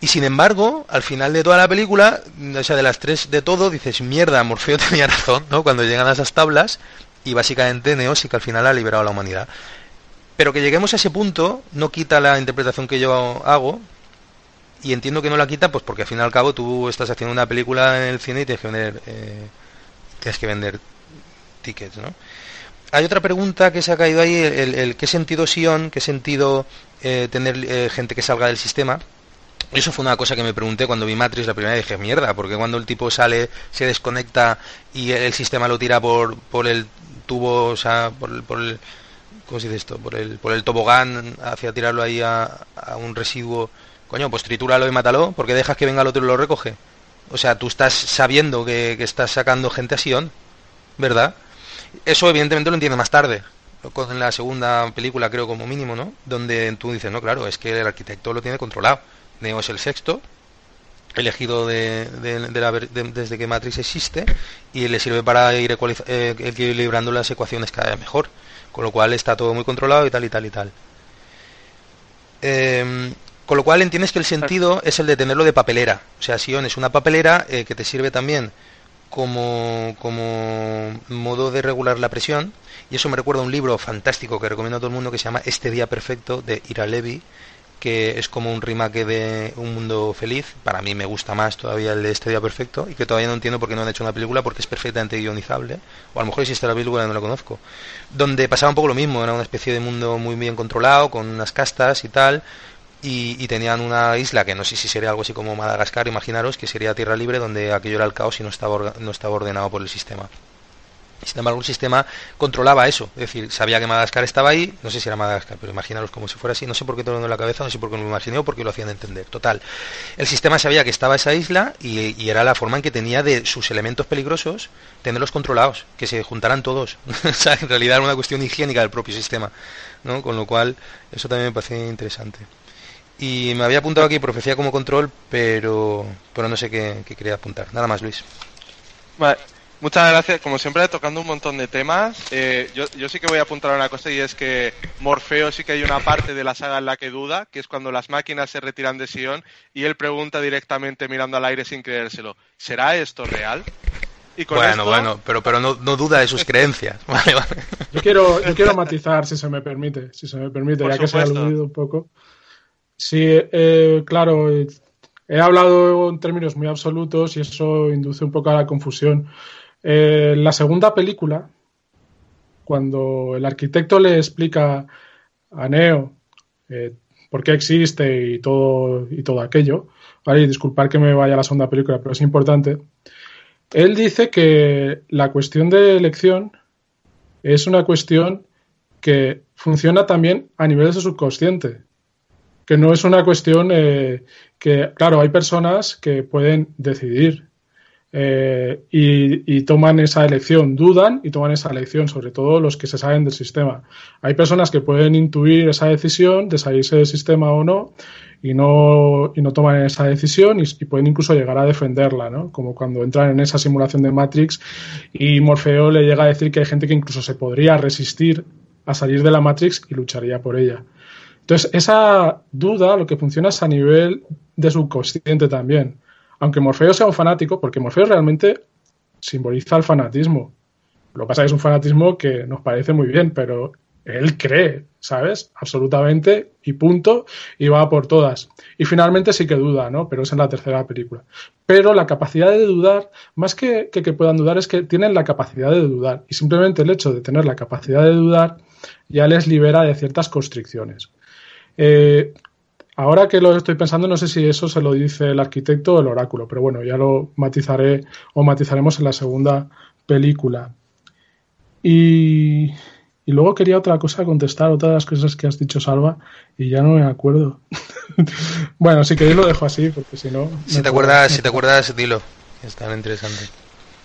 Y sin embargo, al final de toda la película, o sea, de las tres de todo, dices, mierda, Morfeo tenía razón, ¿no? Cuando llegan a esas tablas, y básicamente Neo sí que al final ha liberado a la humanidad. Pero que lleguemos a ese punto no quita la interpretación que yo hago, y entiendo que no la quita, pues porque al fin y al cabo tú estás haciendo una película en el cine y tienes que vender, eh, tienes que vender tickets, ¿no? Hay otra pregunta que se ha caído ahí, el, qué sentido Sion, qué sentido eh, tener eh, gente que salga del sistema. Eso fue una cosa que me pregunté cuando vi Matrix la primera vez. Dije, mierda, porque cuando el tipo sale, se desconecta y el sistema lo tira por, por el tubo, o sea, por por el ¿cómo se dice esto? Por el, por el tobogán hacia tirarlo ahí a, un residuo. Coño, pues tritúralo y mátalo, porque dejas que venga el otro y lo recoge. O sea, tú estás sabiendo que, que estás sacando gente a Sion, ¿verdad? Eso evidentemente lo entiendo más tarde, en la segunda película creo como mínimo, ¿no? Donde tú dices, no, claro, es que el arquitecto lo tiene controlado. Neo es el sexto, elegido de, desde que Matrix existe, y le sirve para ir eh, equilibrando las ecuaciones cada vez mejor. Con lo cual está todo muy controlado y tal y tal y tal. Em, con lo cual entiendes que el sentido es el de tenerlo de papelera. O sea, Sion es una papelera eh, que te sirve también como, como modo de regular la presión. Y eso me recuerda a un libro fantástico que recomiendo a todo el mundo que se llama Este Día Perfecto de Ira Levy, que es como un remake de Un Mundo Feliz. Para mí me gusta más todavía el de Este Día Perfecto y que todavía no entiendo por qué no han hecho una película porque es perfectamente guionizable. O a lo mejor existe la película y no la conozco. Donde pasaba un poco lo mismo, era una especie de mundo muy bien controlado, con unas castas y tal. Y, tenían una isla que no sé si sería algo así como Madagascar, imaginaros, que sería tierra libre donde aquello era el caos y no estaba, no estaba ordenado por el sistema. Sin embargo, el sistema controlaba eso. Es decir, sabía que Madagascar estaba ahí, no sé si era Madagascar, pero imaginaros como si fuera así. No sé por qué todo en la cabeza, no sé por qué lo imaginé o por qué lo hacían entender. Total. El sistema sabía que estaba esa isla y, era la forma en que tenía de sus elementos peligrosos tenerlos controlados, que se juntaran todos. en realidad era una cuestión higiénica del propio sistema. ¿no? Con lo cual, eso también me parece interesante. Y me había apuntado aquí profecía como control, pero, pero no sé qué, quería apuntar. Nada más, Luis. Muchas gracias, como siempre, tocando un montón de temas. Eh, yo, yo, sí que voy a apuntar una cosa y es que Morfeo sí que hay una parte de la saga en la que duda, que es cuando las máquinas se retiran de Sion y él pregunta directamente mirando al aire sin creérselo, ¿será esto real? Y bueno, bueno, pero, pero no, no, duda de sus creencias. Vale, vale. Yo quiero, yo quiero matizar, si se me permite, si se me permite, ya que se ha aludido un poco. Sí, eh, claro, he hablado en términos muy absolutos y eso induce un poco a la confusión. Eh, la segunda película, cuando el arquitecto le explica a Neo eh, por qué existe y todo, y todo aquello, ¿vale? disculpar que me vaya a la segunda película, pero es importante. Él dice que la cuestión de elección es una cuestión que funciona también a nivel de su subconsciente que no es una cuestión eh, que, claro, hay personas que pueden decidir eh, y, toman esa elección, dudan y toman esa elección, sobre todo los que se saben del sistema. Hay personas que pueden intuir esa decisión de salirse del sistema o no y no, y no toman esa decisión y, pueden incluso llegar a defenderla, ¿no? Como cuando entran en esa simulación de Matrix y Morfeo le llega a decir que hay gente que incluso se podría resistir a salir de la Matrix y lucharía por ella. Entonces, esa duda lo que funciona es a nivel de subconsciente también. Aunque Morfeo sea un fanático, porque Morfeo realmente simboliza el fanatismo. Lo que pasa es que es un fanatismo que nos parece muy bien, pero él cree, ¿sabes? Absolutamente y punto, y va por todas. Y finalmente sí que duda, ¿no? Pero es en la tercera película. Pero la capacidad de dudar, más que, que, puedan dudar, es que tienen la capacidad de dudar. Y simplemente el hecho de tener la capacidad de dudar ya les libera de ciertas constricciones. Eh, ahora que lo estoy pensando, no sé si eso se lo dice el arquitecto o el oráculo, pero bueno, ya lo matizaré o matizaremos en la segunda película. Y, luego quería otra cosa contestar, otra de las cosas que has dicho, Salva, y ya no me acuerdo. bueno, si queréis lo dejo así, porque si no. Si te acuerdas, si te acuerdas, dilo. Es tan interesante.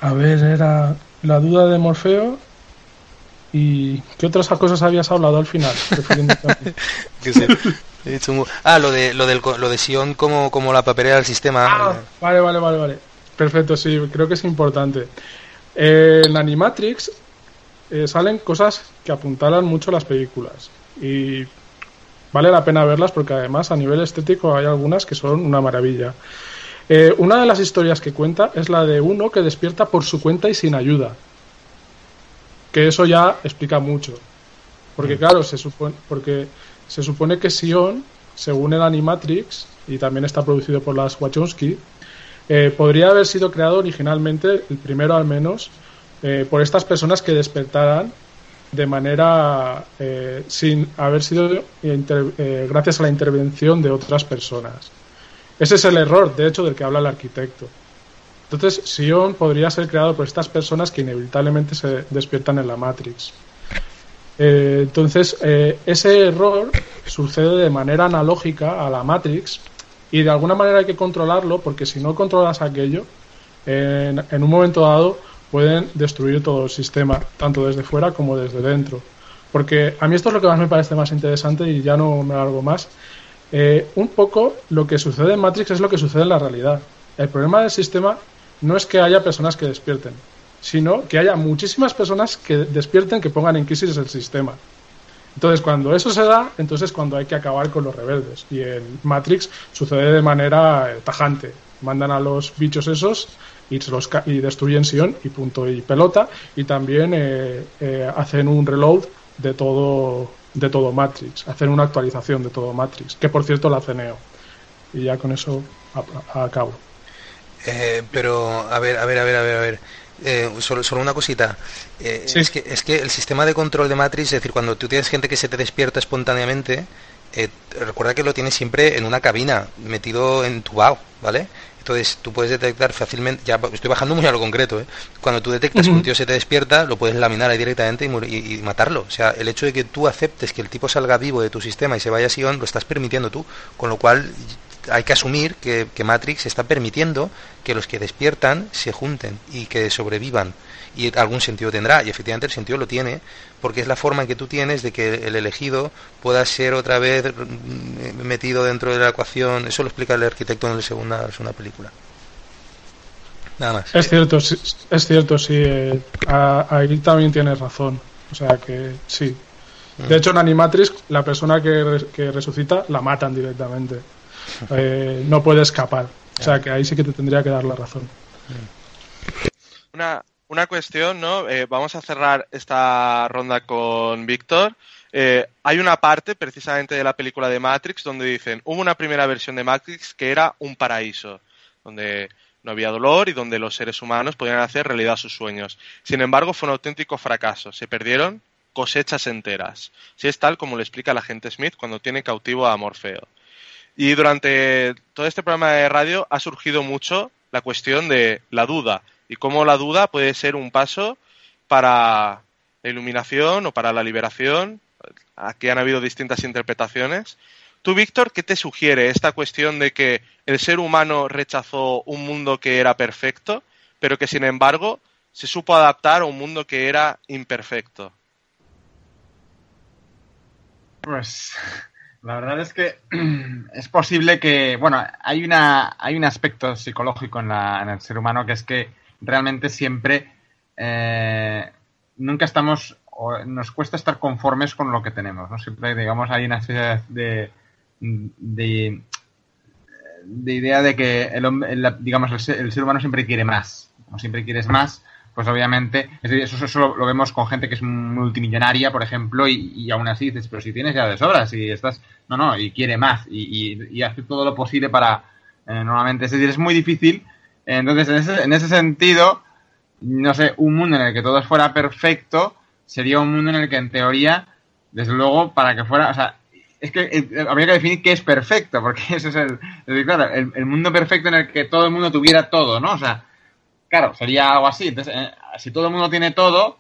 A ver, era la duda de Morfeo ¿Y qué otras cosas habías hablado al final? ah, lo de lo del lo de Sion como, como la papelera del sistema. Ah, vale, vale, vale, vale. Perfecto, sí, creo que es importante. en Animatrix eh, salen cosas que apuntalan mucho las películas y vale la pena verlas porque además a nivel estético hay algunas que son una maravilla. Eh, una de las historias que cuenta es la de uno que despierta por su cuenta y sin ayuda que eso ya explica mucho. Porque mm. claro, se supone, porque se supone que Sion, según el Animatrix, y también está producido por las Wachowski, eh, podría haber sido creado originalmente, el primero al menos, eh, por estas personas que despertaran de manera eh, sin haber sido gracias a la intervención de otras personas. Ese es el error, de hecho, del que habla el arquitecto. Entonces, Sion podría ser creado por estas personas que inevitablemente se despiertan en la Matrix. Eh, entonces, eh, ese error sucede de manera analógica a la Matrix y de alguna manera hay que controlarlo porque si no controlas aquello, en, un momento dado pueden destruir todo el sistema, tanto desde fuera como desde dentro. Porque a mí esto es lo que más me parece más interesante y ya no me alargo más. Eh, un poco lo que sucede en Matrix es lo que sucede en la realidad. El problema del sistema no es que haya personas que despierten, sino que haya muchísimas personas que despierten, que pongan en crisis el sistema. Entonces, cuando eso se da, entonces cuando hay que acabar con los rebeldes. Y en Matrix sucede de manera eh, tajante. Mandan a los bichos esos y, se los y destruyen Sion y punto y pelota. Y también eh, eh, hacen un reload de todo, de todo Matrix. Hacen una actualización de todo Matrix. Que por cierto la hace Neo. Y ya con eso acabo. Eh, pero, a ver, a ver, a ver, a ver, a ver. Eh, solo, solo una cosita. Eh, es, que, es que el sistema de control de Matrix, es decir, cuando tú tienes gente que se te despierta espontáneamente, recuerda que lo tienes siempre en una cabina, metido en tu bao, ¿vale? Entonces tú puedes detectar fácilmente, ya estoy bajando muy a lo concreto, ¿eh? cuando tú detectas que un tío se te despierta, lo puedes laminar ahí directamente y, y, matarlo. O sea, el hecho de que tú aceptes que el tipo salga vivo de tu sistema y se vaya a Sion, lo estás permitiendo tú, con lo cual hay que asumir que, Matrix está permitiendo que los que despiertan se junten y que sobrevivan. Y algún sentido tendrá, y efectivamente el sentido lo tiene, porque es la forma en que tú tienes de que el elegido pueda ser otra vez mm, metido dentro de la ecuación. Eso lo explica el arquitecto en la segunda, película. Nada más. Es cierto, es cierto, sí. Eh, ahí también tienes razón. O sea que sí. De mm. hecho, en Animatrix, la persona que, que resucita la matan directamente. Eh, no puede escapar. O sea que ahí sí que te tendría que dar la razón. Una, una cuestión, ¿no? Eh, vamos a cerrar esta ronda con Víctor. eh, hay una parte precisamente de la película de Matrix donde dicen, hubo una primera versión de Matrix que era un paraíso, donde no había dolor y donde los seres humanos podían hacer realidad sus sueños. Sin embargo, fue un auténtico fracaso. Se perdieron cosechas enteras. Si es tal como le explica la gente Smith cuando tiene cautivo a Morfeo. Y durante todo este programa de radio ha surgido mucho la cuestión de la duda y cómo la duda puede ser un paso para la iluminación o para la liberación. Aquí han habido distintas interpretaciones. Tú, Víctor, ¿qué te sugiere esta cuestión de que el ser humano rechazó un mundo que era perfecto, pero que sin embargo se supo adaptar a un mundo que era imperfecto? Pues la verdad es que es posible que, bueno, hay una hay un aspecto psicológico en, la, en el ser humano que es que realmente siempre eh, nunca estamos o nos cuesta estar conformes con lo que tenemos, ¿no? Siempre, digamos, hay una especie de, de, de idea de que el, digamos, el ser, el ser, humano siempre quiere más. Como siempre quieres más, pues obviamente, eso, eso lo, vemos con gente que es multimillonaria, por ejemplo, y, y, aún así dices, pero si tienes ya de sobra, si estás, no, no, y quiere más, y, y, y hace todo lo posible para, eh, normalmente, es decir, es muy difícil. Entonces, en ese, en ese sentido, no sé, un mundo en el que todo fuera perfecto sería un mundo en el que, en teoría, desde luego, para que fuera, o sea, es que eh, habría que definir qué es perfecto, porque ese es el, el claro, el, el, mundo perfecto en el que todo el mundo tuviera todo, ¿no? O sea, claro, sería algo así. Entonces, eh, si todo el mundo tiene todo,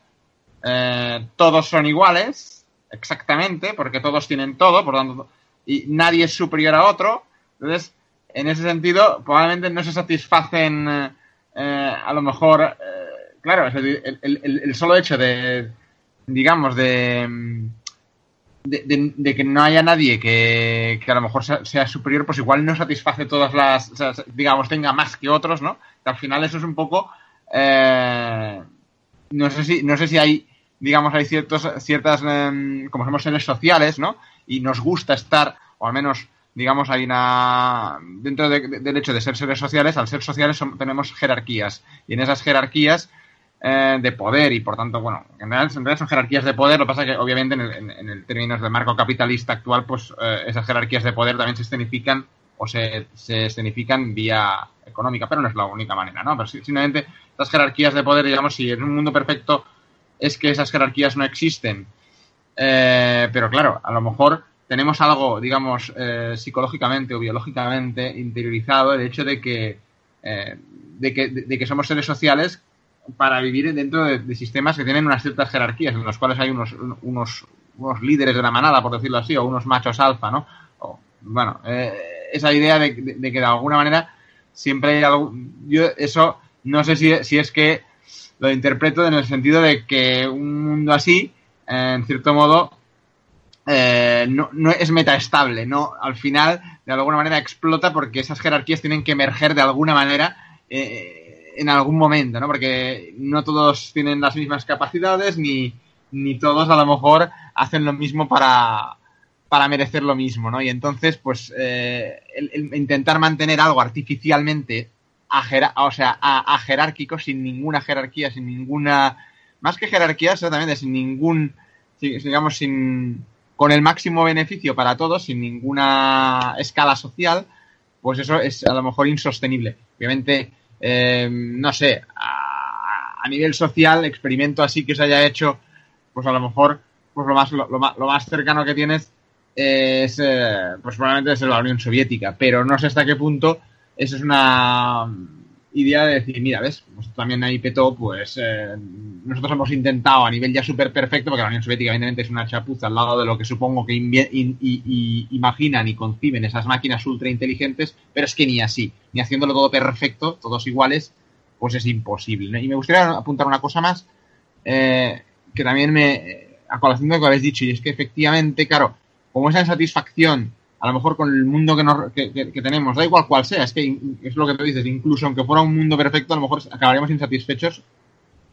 eh, todos son iguales, exactamente, porque todos tienen todo, por tanto, y nadie es superior a otro. Entonces, en ese sentido, probablemente no se satisfacen, eh, a lo mejor, eh, claro, el, solo hecho de, digamos, de, de, que no haya nadie que, que a lo mejor sea, sea, superior, pues igual no satisface todas las, o sea, digamos, tenga más que otros, ¿no? Al final eso es un poco, eh, no sé si, no sé si hay, digamos, hay ciertos, ciertas, eh, como somos seres sociales, ¿no? Y nos gusta estar, o al menos, digamos, hay una, dentro de, del hecho de ser seres sociales, al ser sociales tenemos jerarquías, y en esas jerarquías, eh, de poder y por tanto, bueno, en realidad, en realidad, son jerarquías de poder, lo que pasa es que obviamente en el, en el términos del marco capitalista actual, pues eh, esas jerarquías de poder también se escenifican o se, se escenifican vía económica, pero no es la única manera, ¿no? Pero simplemente estas jerarquías de poder, digamos, si en un mundo perfecto es que esas jerarquías no existen, eh, pero claro, a lo mejor tenemos algo, digamos, eh, psicológicamente o biológicamente interiorizado el hecho de que, eh, de que, de, que somos seres sociales para vivir dentro de, de, sistemas que tienen unas ciertas jerarquías, en los cuales hay unos, unos, unos líderes de la manada, por decirlo así, o unos machos alfa, ¿no? O, bueno, eh, esa idea de, que de alguna manera siempre hay algo. Yo, eso no sé si, si es que lo interpreto en el sentido de que un mundo así, en cierto modo, eh, no, no, es metaestable, ¿no? Al final, de alguna manera, explota porque esas jerarquías tienen que emerger de alguna manera. Eh, en algún momento, ¿no? Porque no todos tienen las mismas capacidades ni, ni todos a lo mejor hacen lo mismo para, para merecer lo mismo, ¿no? Y entonces, pues, eh, el, intentar mantener algo artificialmente, a, o sea, a, jerárquico, sin ninguna jerarquía, sin ninguna, más que jerarquía, exactamente, sin ningún, digamos, sin, con el máximo beneficio para todos, sin ninguna escala social, pues eso es a lo mejor insostenible. Obviamente, eh, no sé, a, nivel social, experimento así que se haya hecho, pues a lo mejor, pues lo más, lo más, lo más cercano que tienes es, eh, pues probablemente es la Unión Soviética, pero no sé hasta qué punto eso es una idea de decir, mira, ¿ves? Pues también ahí petó, pues eh, nosotros hemos intentado a nivel ya súper perfecto, porque la Unión Soviética evidentemente es una chapuza al lado de lo que supongo que in, in, in, imaginan y conciben esas máquinas ultra inteligentes, pero es que ni así, ni haciéndolo todo perfecto, todos iguales, pues es imposible. Y me gustaría apuntar una cosa más, eh, que también me, a colación de lo que habéis dicho, y es que efectivamente, claro, como esa insatisfacción a lo mejor con el mundo que, nos, que, tenemos, da igual cuál sea, es que es lo que tú dices, incluso aunque fuera un mundo perfecto, a lo mejor acabaríamos insatisfechos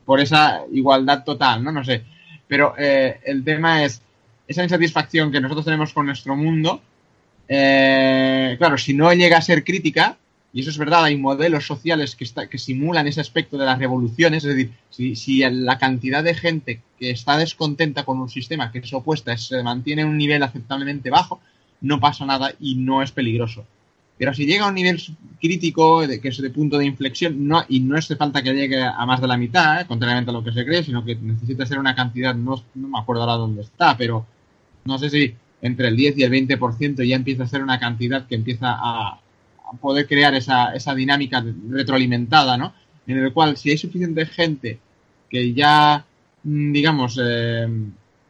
por esa igualdad total, ¿no? No sé. Pero eh, el tema es esa insatisfacción que nosotros tenemos con nuestro mundo, eh, claro, si no llega a ser crítica, y eso es verdad, hay modelos sociales que, que simulan ese aspecto de las revoluciones, es decir, si, si, la cantidad de gente que está descontenta con un sistema que es opuesta se mantiene en un nivel aceptablemente bajo, no pasa nada y no es peligroso. Pero si llega a un nivel crítico, que es de punto de inflexión, no, y no hace falta que llegue a más de la mitad, ¿eh? contrariamente a lo que se cree, sino que necesita ser una cantidad, no, no me acuerdo ahora dónde está, pero no sé si entre el 10 y el 20% ya empieza a ser una cantidad que empieza a, poder crear esa, esa dinámica retroalimentada, ¿no? En el cual si hay suficiente gente que ya, mm, digamos, eh,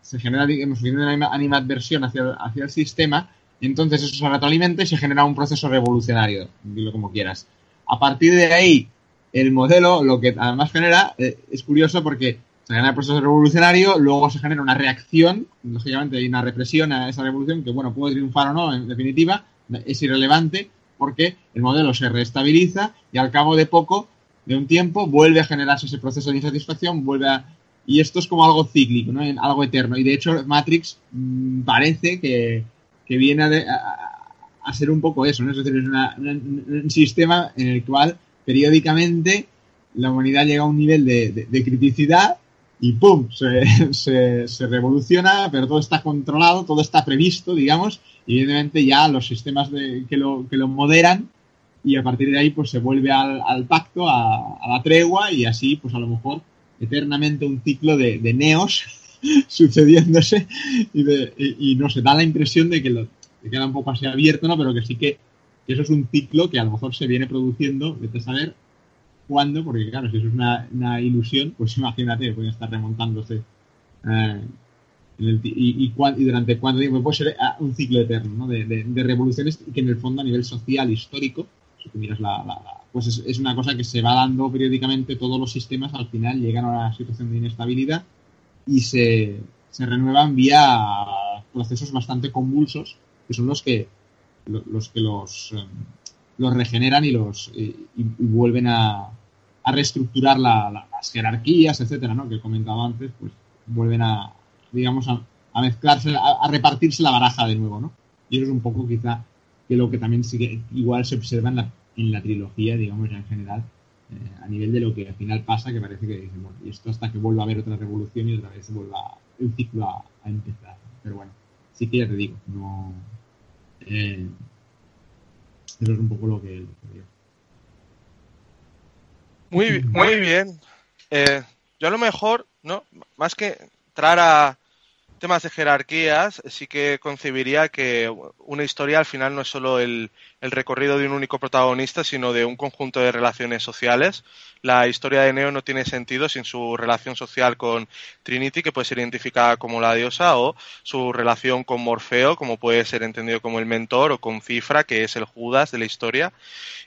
se genera digamos, suficiente animadversión hacia, hacia el sistema, entonces eso se retroalimenta y se genera un proceso revolucionario, dilo como quieras. A partir de ahí, el modelo lo que además genera eh, es curioso porque se genera el proceso revolucionario, luego se genera una reacción, lógicamente hay una represión a esa revolución que, bueno, puede triunfar o no, en definitiva, es irrelevante, porque el modelo se reestabiliza y al cabo de poco, de un tiempo, vuelve a generarse ese proceso de insatisfacción, vuelve a... Y esto es como algo cíclico, ¿no? algo eterno. Y de hecho, Matrix mmm, parece que, que viene a, a, ser un poco eso, ¿no? Es decir, es una, un sistema en el cual periódicamente la humanidad llega a un nivel de, de, de criticidad y ¡pum! Se, se, se, revoluciona, pero todo está controlado, todo está previsto, digamos, y evidentemente ya los sistemas de, que, lo, que lo moderan y a partir de ahí pues se vuelve al, al pacto, a, a, la tregua y así pues a lo mejor eternamente un ciclo de, de neos sucediéndose y, de, y, y, no sé, da la impresión de que lo, que queda un poco así abierto, ¿no? Pero que sí que, que eso es un ciclo que a lo mejor se viene produciendo, vete a saber cuándo, porque claro, si eso es una, una ilusión, pues imagínate, pueden estar remontándose. Eh, el, y, y, y, durante cuánto tiempo puede ser ah, un ciclo eterno ¿no? de, de, de, revoluciones que en el fondo a nivel social, histórico, si tú miras la, la, pues es, es, una cosa que se va dando periódicamente, todos los sistemas al final llegan a una situación de inestabilidad y se, se renuevan vía procesos bastante convulsos, que son los que los que los, um, los regeneran y los y vuelven a, a reestructurar la, la, las jerarquías, etcétera, ¿no? Que comentaba antes, pues vuelven a, digamos, a, mezclarse, a, repartirse la baraja de nuevo, ¿no? Y eso es un poco quizá que lo que también sigue, igual se observa en la, en la trilogía, digamos, ya en general, eh, a nivel de lo que al final pasa, que parece que dicen, bueno, y esto hasta que vuelva a haber otra revolución y otra vez vuelva el ciclo a, empezar. Pero bueno, sí que ya te digo, no. Eh, eso es un poco lo que, lo. Muy, muy bien. Eh, yo a lo mejor, ¿no? Más que entrar a temas de jerarquías, sí que concebiría que una historia al final no es solo el, el, recorrido de un único protagonista, sino de un conjunto de relaciones sociales. La historia de Neo no tiene sentido sin su relación social con Trinity, que puede ser identificada como la diosa, o su relación con Morfeo, como puede ser entendido como el mentor, o con Cifra, que es el Judas de la historia,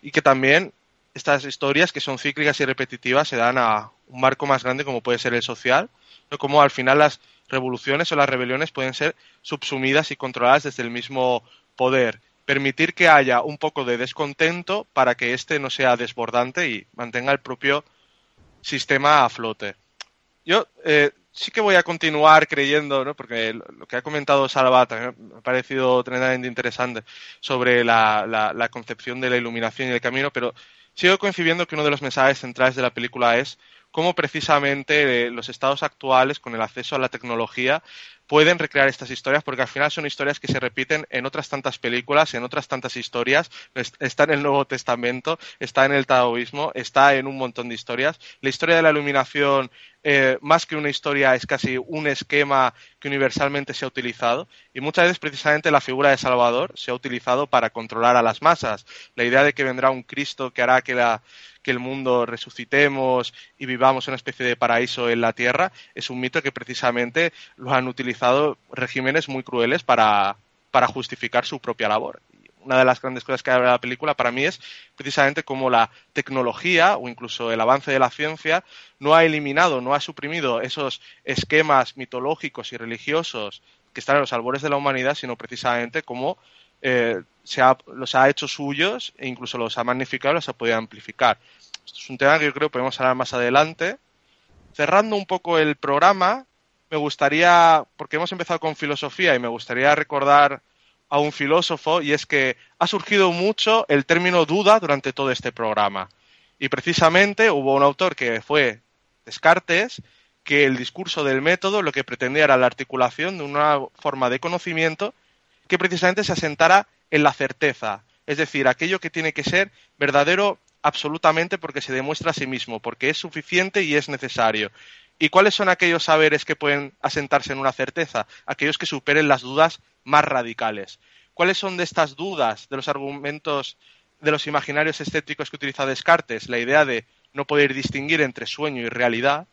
y que también estas historias que son cíclicas y repetitivas se dan a un marco más grande como puede ser el social, ¿no? como al final las revoluciones o las rebeliones pueden ser subsumidas y controladas desde el mismo poder. Permitir que haya un poco de descontento para que éste no sea desbordante y mantenga el propio sistema a flote. Yo eh, sí que voy a continuar creyendo, ¿no? porque lo que ha comentado Salva me ha parecido tremendamente interesante sobre la, la, la concepción de la iluminación y el camino, pero sigo concibiendo que uno de los mensajes centrales de la película es cómo precisamente los estados actuales, con el acceso a la tecnología, pueden recrear estas historias, porque al final son historias que se repiten en otras tantas películas, en otras tantas historias. Está en el Nuevo Testamento, está en el taoísmo, está en un montón de historias. La historia de la iluminación, eh, más que una historia, es casi un esquema que universalmente se ha utilizado. Y muchas veces, precisamente, la figura de Salvador se ha utilizado para controlar a las masas. La idea de que vendrá un Cristo que hará que la, que el mundo resucitemos y vivamos una especie de paraíso en la tierra, es un mito que precisamente lo han utilizado regímenes muy crueles para, para justificar su propia labor. Una de las grandes cosas que habla la película para mí es precisamente cómo la tecnología o incluso el avance de la ciencia no ha eliminado, no ha suprimido esos esquemas mitológicos y religiosos que están en los albores de la humanidad, sino precisamente cómo eh, se ha, los ha hecho suyos e incluso los ha magnificado, los ha podido amplificar. Esto es un tema que yo creo que podemos hablar más adelante. Cerrando un poco el programa, me gustaría, porque hemos empezado con filosofía y me gustaría recordar a un filósofo y es que ha surgido mucho el término duda durante todo este programa. Y precisamente hubo un autor que fue Descartes, que el discurso del método lo que pretendía era la articulación de una forma de conocimiento que precisamente se asentara en la certeza, es decir, aquello que tiene que ser verdadero absolutamente porque se demuestra a sí mismo, porque es suficiente y es necesario. ¿Y cuáles son aquellos saberes que pueden asentarse en una certeza? Aquellos que superen las dudas más radicales. ¿Cuáles son de estas dudas, de los argumentos, de los imaginarios estéticos que utiliza Descartes? La idea de no poder distinguir entre sueño y realidad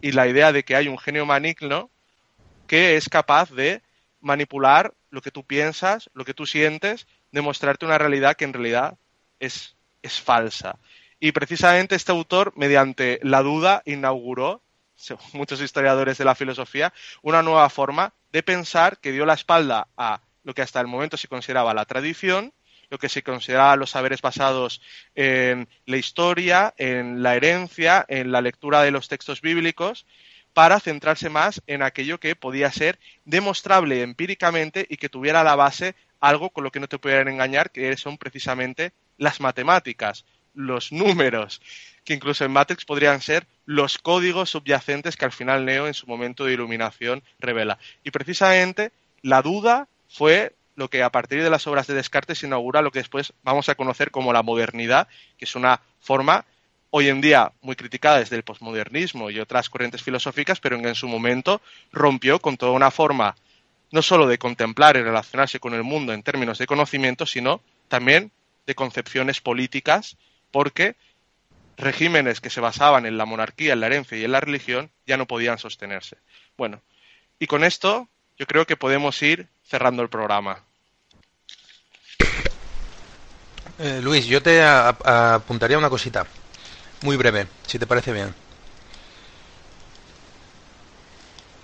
y la idea de que hay un genio maligno que es capaz de manipular lo que tú piensas, lo que tú sientes, demostrarte una realidad que en realidad es, es falsa. Y precisamente este autor, mediante la duda, inauguró, según muchos historiadores de la filosofía, una nueva forma de pensar que dio la espalda a lo que hasta el momento se consideraba la tradición, lo que se consideraba los saberes basados en la historia, en la herencia, en la lectura de los textos bíblicos, para centrarse más en aquello que podía ser demostrable empíricamente y que tuviera a la base algo con lo que no te pudieran engañar, que son precisamente las matemáticas, los números, que incluso en Matrix podrían ser los códigos subyacentes que al final Neo en su momento de iluminación revela. Y precisamente la duda fue lo que a partir de las obras de Descartes inaugura lo que después vamos a conocer como la modernidad, que es una forma hoy en día muy criticada desde el posmodernismo y otras corrientes filosóficas, pero en su momento rompió con toda una forma no solo de contemplar y relacionarse con el mundo en términos de conocimiento, sino también de concepciones políticas, porque regímenes que se basaban en la monarquía, en la herencia y en la religión ya no podían sostenerse. Bueno, y con esto yo creo que podemos ir cerrando el programa. Eh, Luis, yo te apuntaría una cosita, muy breve, si te parece bien.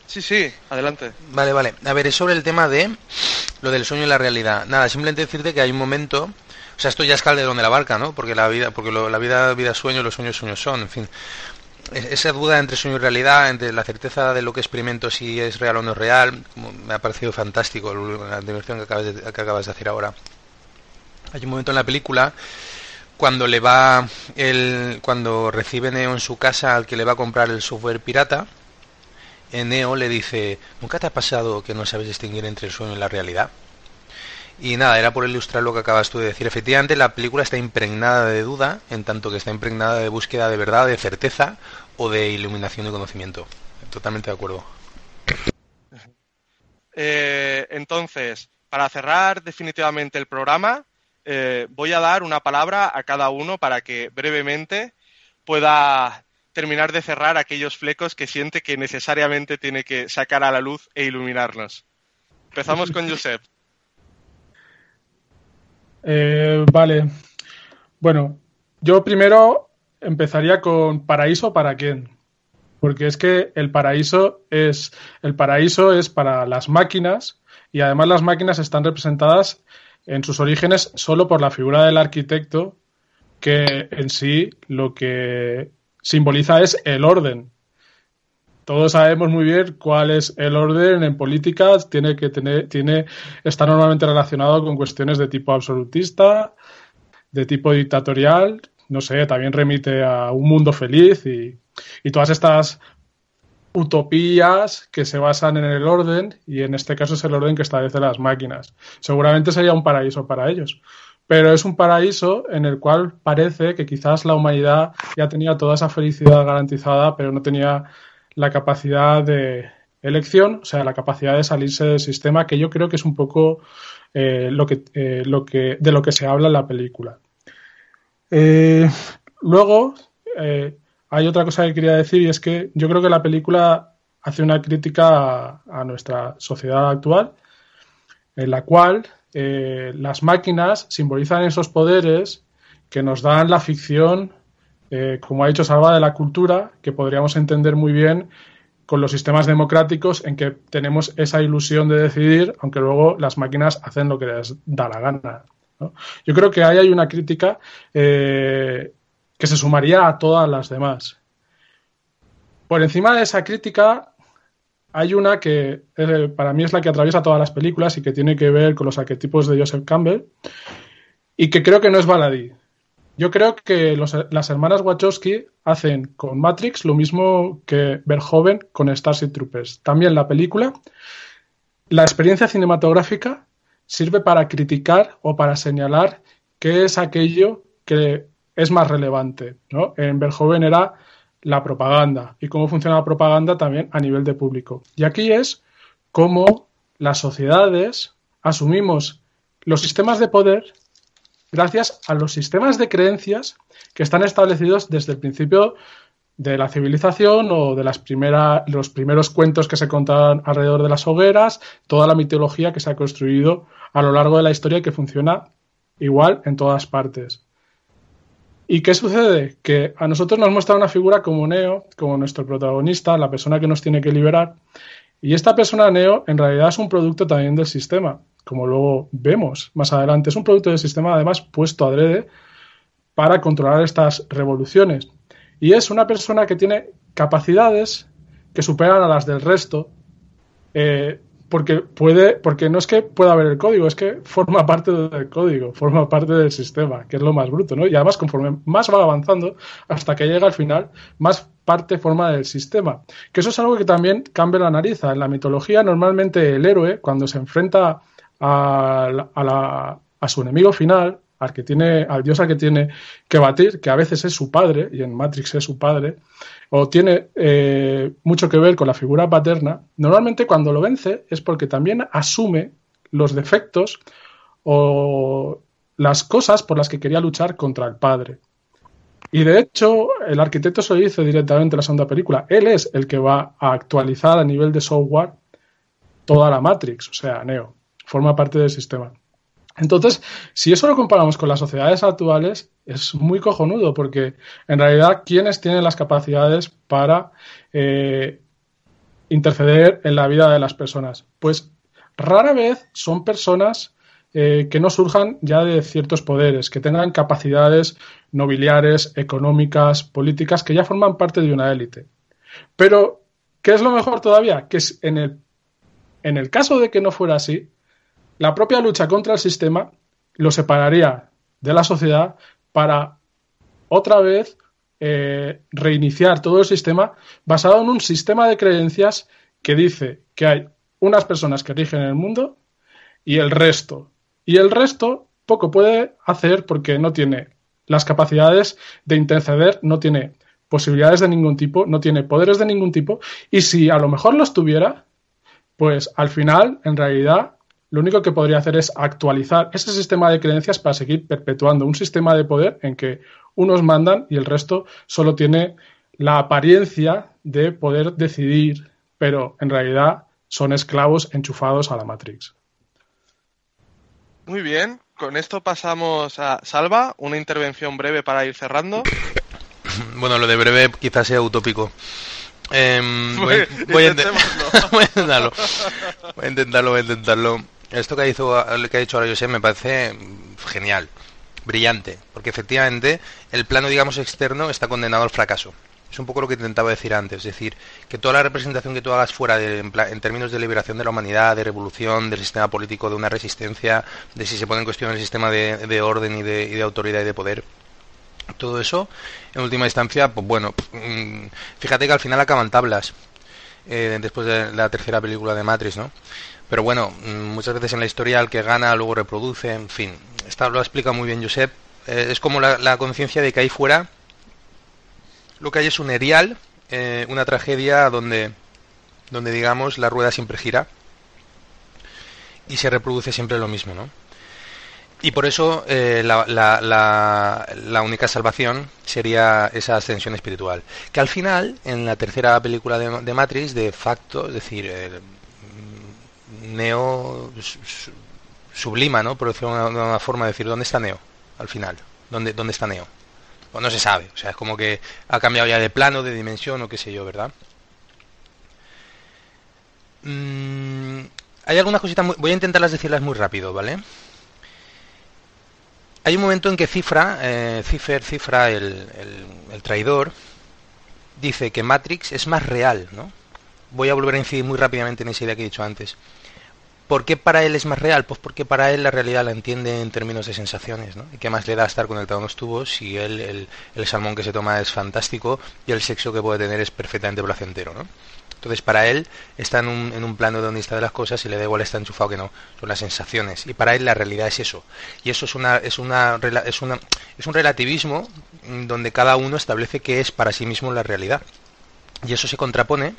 Sí, sí, adelante. Vale, vale. A ver, es sobre el tema de lo del sueño y la realidad. Nada, simplemente decirte que hay un momento, o sea, esto ya es Calderón de la Barca, ¿no? Porque la vida, porque la vida, vida sueño, los sueños sueños son, en fin. Esa duda entre sueño y realidad, entre la certeza de lo que experimento si es real o no es real, me ha parecido fantástico la diversión que acabas, de, que acabas de hacer ahora. Hay un momento en la película cuando le va el, cuando recibe Neo en su casa al que le va a comprar el software pirata, Neo le dice, ¿nunca te ha pasado que no sabes distinguir entre el sueño y la realidad? Y nada, era por ilustrar lo que acabas tú de decir. Efectivamente, la película está impregnada de duda, en tanto que está impregnada de búsqueda de verdad, de certeza o de iluminación de conocimiento. Totalmente de acuerdo. Eh, entonces, para cerrar definitivamente el programa, eh, voy a dar una palabra a cada uno para que brevemente pueda terminar de cerrar aquellos flecos que siente que necesariamente tiene que sacar a la luz e iluminarnos. Empezamos con Josep. Eh, vale. Bueno, yo primero empezaría con paraíso para quién. Porque es que el paraíso es el paraíso es para las máquinas y además las máquinas están representadas en sus orígenes solo por la figura del arquitecto que en sí lo que simboliza es el orden. Todos sabemos muy bien cuál es el orden en política, tiene que tener, tiene, está normalmente relacionado con cuestiones de tipo absolutista, de tipo dictatorial, no sé, también remite a un mundo feliz y, y todas estas utopías que se basan en el orden y en este caso es el orden que establece las máquinas. Seguramente sería un paraíso para ellos pero es un paraíso en el cual parece que quizás la humanidad ya tenía toda esa felicidad garantizada, pero no tenía la capacidad de elección, o sea, la capacidad de salirse del sistema, que yo creo que es un poco eh, lo que, eh, lo que, de lo que se habla en la película. Eh, luego, hay otra cosa que quería decir y es que yo creo que la película hace una crítica a nuestra sociedad actual, en la cual eh, las máquinas simbolizan esos poderes que nos dan la ficción, eh, como ha dicho Salva, de la cultura, que podríamos entender muy bien con los sistemas democráticos en que tenemos esa ilusión de decidir, aunque luego las máquinas hacen lo que les da la gana. Yo creo que ahí hay una crítica eh, que se sumaría a todas las demás. Por encima de esa crítica, hay una que eh, para mí es la que atraviesa todas las películas y que tiene que ver con los arquetipos de Joseph Campbell y que creo que no es baladí. Yo creo que las hermanas Wachowski hacen con Matrix lo mismo que Verhoeven con Starship Troopers. También la película, la experiencia cinematográfica sirve para criticar o para señalar qué es aquello que es más relevante. ¿no? En Verhoeven era la propaganda y cómo funciona la propaganda también a nivel de público. Y aquí es cómo las sociedades asumimos los sistemas de poder gracias a los sistemas de creencias que están establecidos desde el principio de la civilización o de las primeras, los primeros cuentos que se contaban alrededor de las hogueras, toda la mitología que se ha construido a lo largo de la historia y que funciona igual en todas partes. ¿Y qué sucede? Que a nosotros nos muestra una figura como Neo, como nuestro protagonista, la persona que nos tiene que liberar. Y esta persona Neo en realidad es un producto también del sistema, como luego vemos más adelante. Es un producto del sistema además puesto adrede para controlar estas revoluciones. Y es una persona que tiene capacidades que superan a las del resto, eh, porque puede, porque no es que pueda haber el código, es que forma parte del código, forma parte del sistema, que es lo más bruto, ¿no? Y además, conforme más va avanzando, hasta que llega al final, más parte forma del sistema. Que eso es algo que también cambia la nariz. En la mitología, normalmente el héroe, cuando se enfrenta a, a, a su enemigo final, al que tiene, al dios al que tiene que batir, que a veces es su padre, y en Matrix es su padre, o tiene eh, mucho que ver con la figura paterna, normalmente cuando lo vence es porque también asume los defectos o las cosas por las que quería luchar contra el padre. Y de hecho, el arquitecto se lo dice directamente en la segunda película. Él es el que va a actualizar a nivel de software toda la Matrix, o sea, Neo. Forma parte del sistema. Entonces, si eso lo comparamos con las sociedades actuales, es muy cojonudo, porque en realidad, ¿quiénes tienen las capacidades para eh, interceder en la vida de las personas? Pues rara vez son personas eh, que no surjan ya de ciertos poderes, que tengan capacidades nobiliares, económicas, políticas, que ya forman parte de una élite. Pero, ¿qué es lo mejor todavía? Que en el, en el caso de que no fuera así, la propia lucha contra el sistema lo separaría de la sociedad para otra vez eh, reiniciar todo el sistema basado en un sistema de creencias que dice que hay unas personas que rigen el mundo y el resto. Y el resto poco puede hacer porque no tiene las capacidades de interceder, no tiene posibilidades de ningún tipo, no tiene poderes de ningún tipo, y si a lo mejor los tuviera, pues al final, en realidad, lo único que podría hacer es actualizar ese sistema de creencias para seguir perpetuando un sistema de poder en que unos mandan y el resto solo tiene la apariencia de poder decidir, pero en realidad son esclavos enchufados a la Matrix. Muy bien, con esto pasamos a Salva, una intervención breve para ir cerrando. Bueno, lo de breve quizás sea utópico. Em, voy, a intentarlo. Voy a intentarlo, voy a intentarlo. Esto que, hizo, que ha dicho ahora José me parece genial, brillante, porque efectivamente el plano, digamos, externo está condenado al fracaso. Es un poco lo que intentaba decir antes, es decir, que toda la representación que tú hagas fuera de, en, términos de liberación de la humanidad, de revolución, del sistema político, de una resistencia, de si se pone en cuestión el sistema de, orden y de, y de autoridad y de poder, todo eso, en última instancia, pues bueno, mm, fíjate que al final acaban tablas, eh, después de la tercera película de Matrix, ¿no? Pero bueno, mm, muchas veces en la historia el que gana luego reproduce, en fin. Esta lo explica muy bien Josep. Eh, es como la, conciencia de que ahí fuera lo que hay es un erial, eh, una tragedia donde, donde digamos la rueda siempre gira y se reproduce siempre lo mismo, ¿no? Y por eso eh, la, la, la, única salvación sería esa ascensión espiritual. Que al final, en la tercera película de, Matrix, de facto, es decir, Neo sublima, ¿no? Por decirlo de una, forma de decir, ¿dónde está Neo? Al final, ¿dónde, dónde está Neo? Pues no se sabe, o sea, es como que ha cambiado ya de plano, de dimensión o qué sé yo, ¿verdad? Mm, hay algunas cositas, voy a intentarlas decirlas muy rápido, ¿vale? Hay un momento en que Cifra, eh, Cifra, el, el traidor, dice que Matrix es más real, ¿no? voy a volver a incidir muy rápidamente en esa idea que he dicho antes. ¿Por qué para él es más real? Pues porque para él la realidad la entiende en términos de sensaciones, ¿no? ¿Y qué más le da estar conectado a unos tubos si él, el, el salmón que se toma es fantástico y el sexo que puede tener es perfectamente placentero, ¿no? Entonces, para él está en un, en un plano donde está de las cosas y le da igual está enchufado que no. Son las sensaciones. Y para él la realidad es eso. Y eso es una, es una, es una, es un relativismo donde cada uno establece qué es para sí mismo la realidad. Y eso se contrapone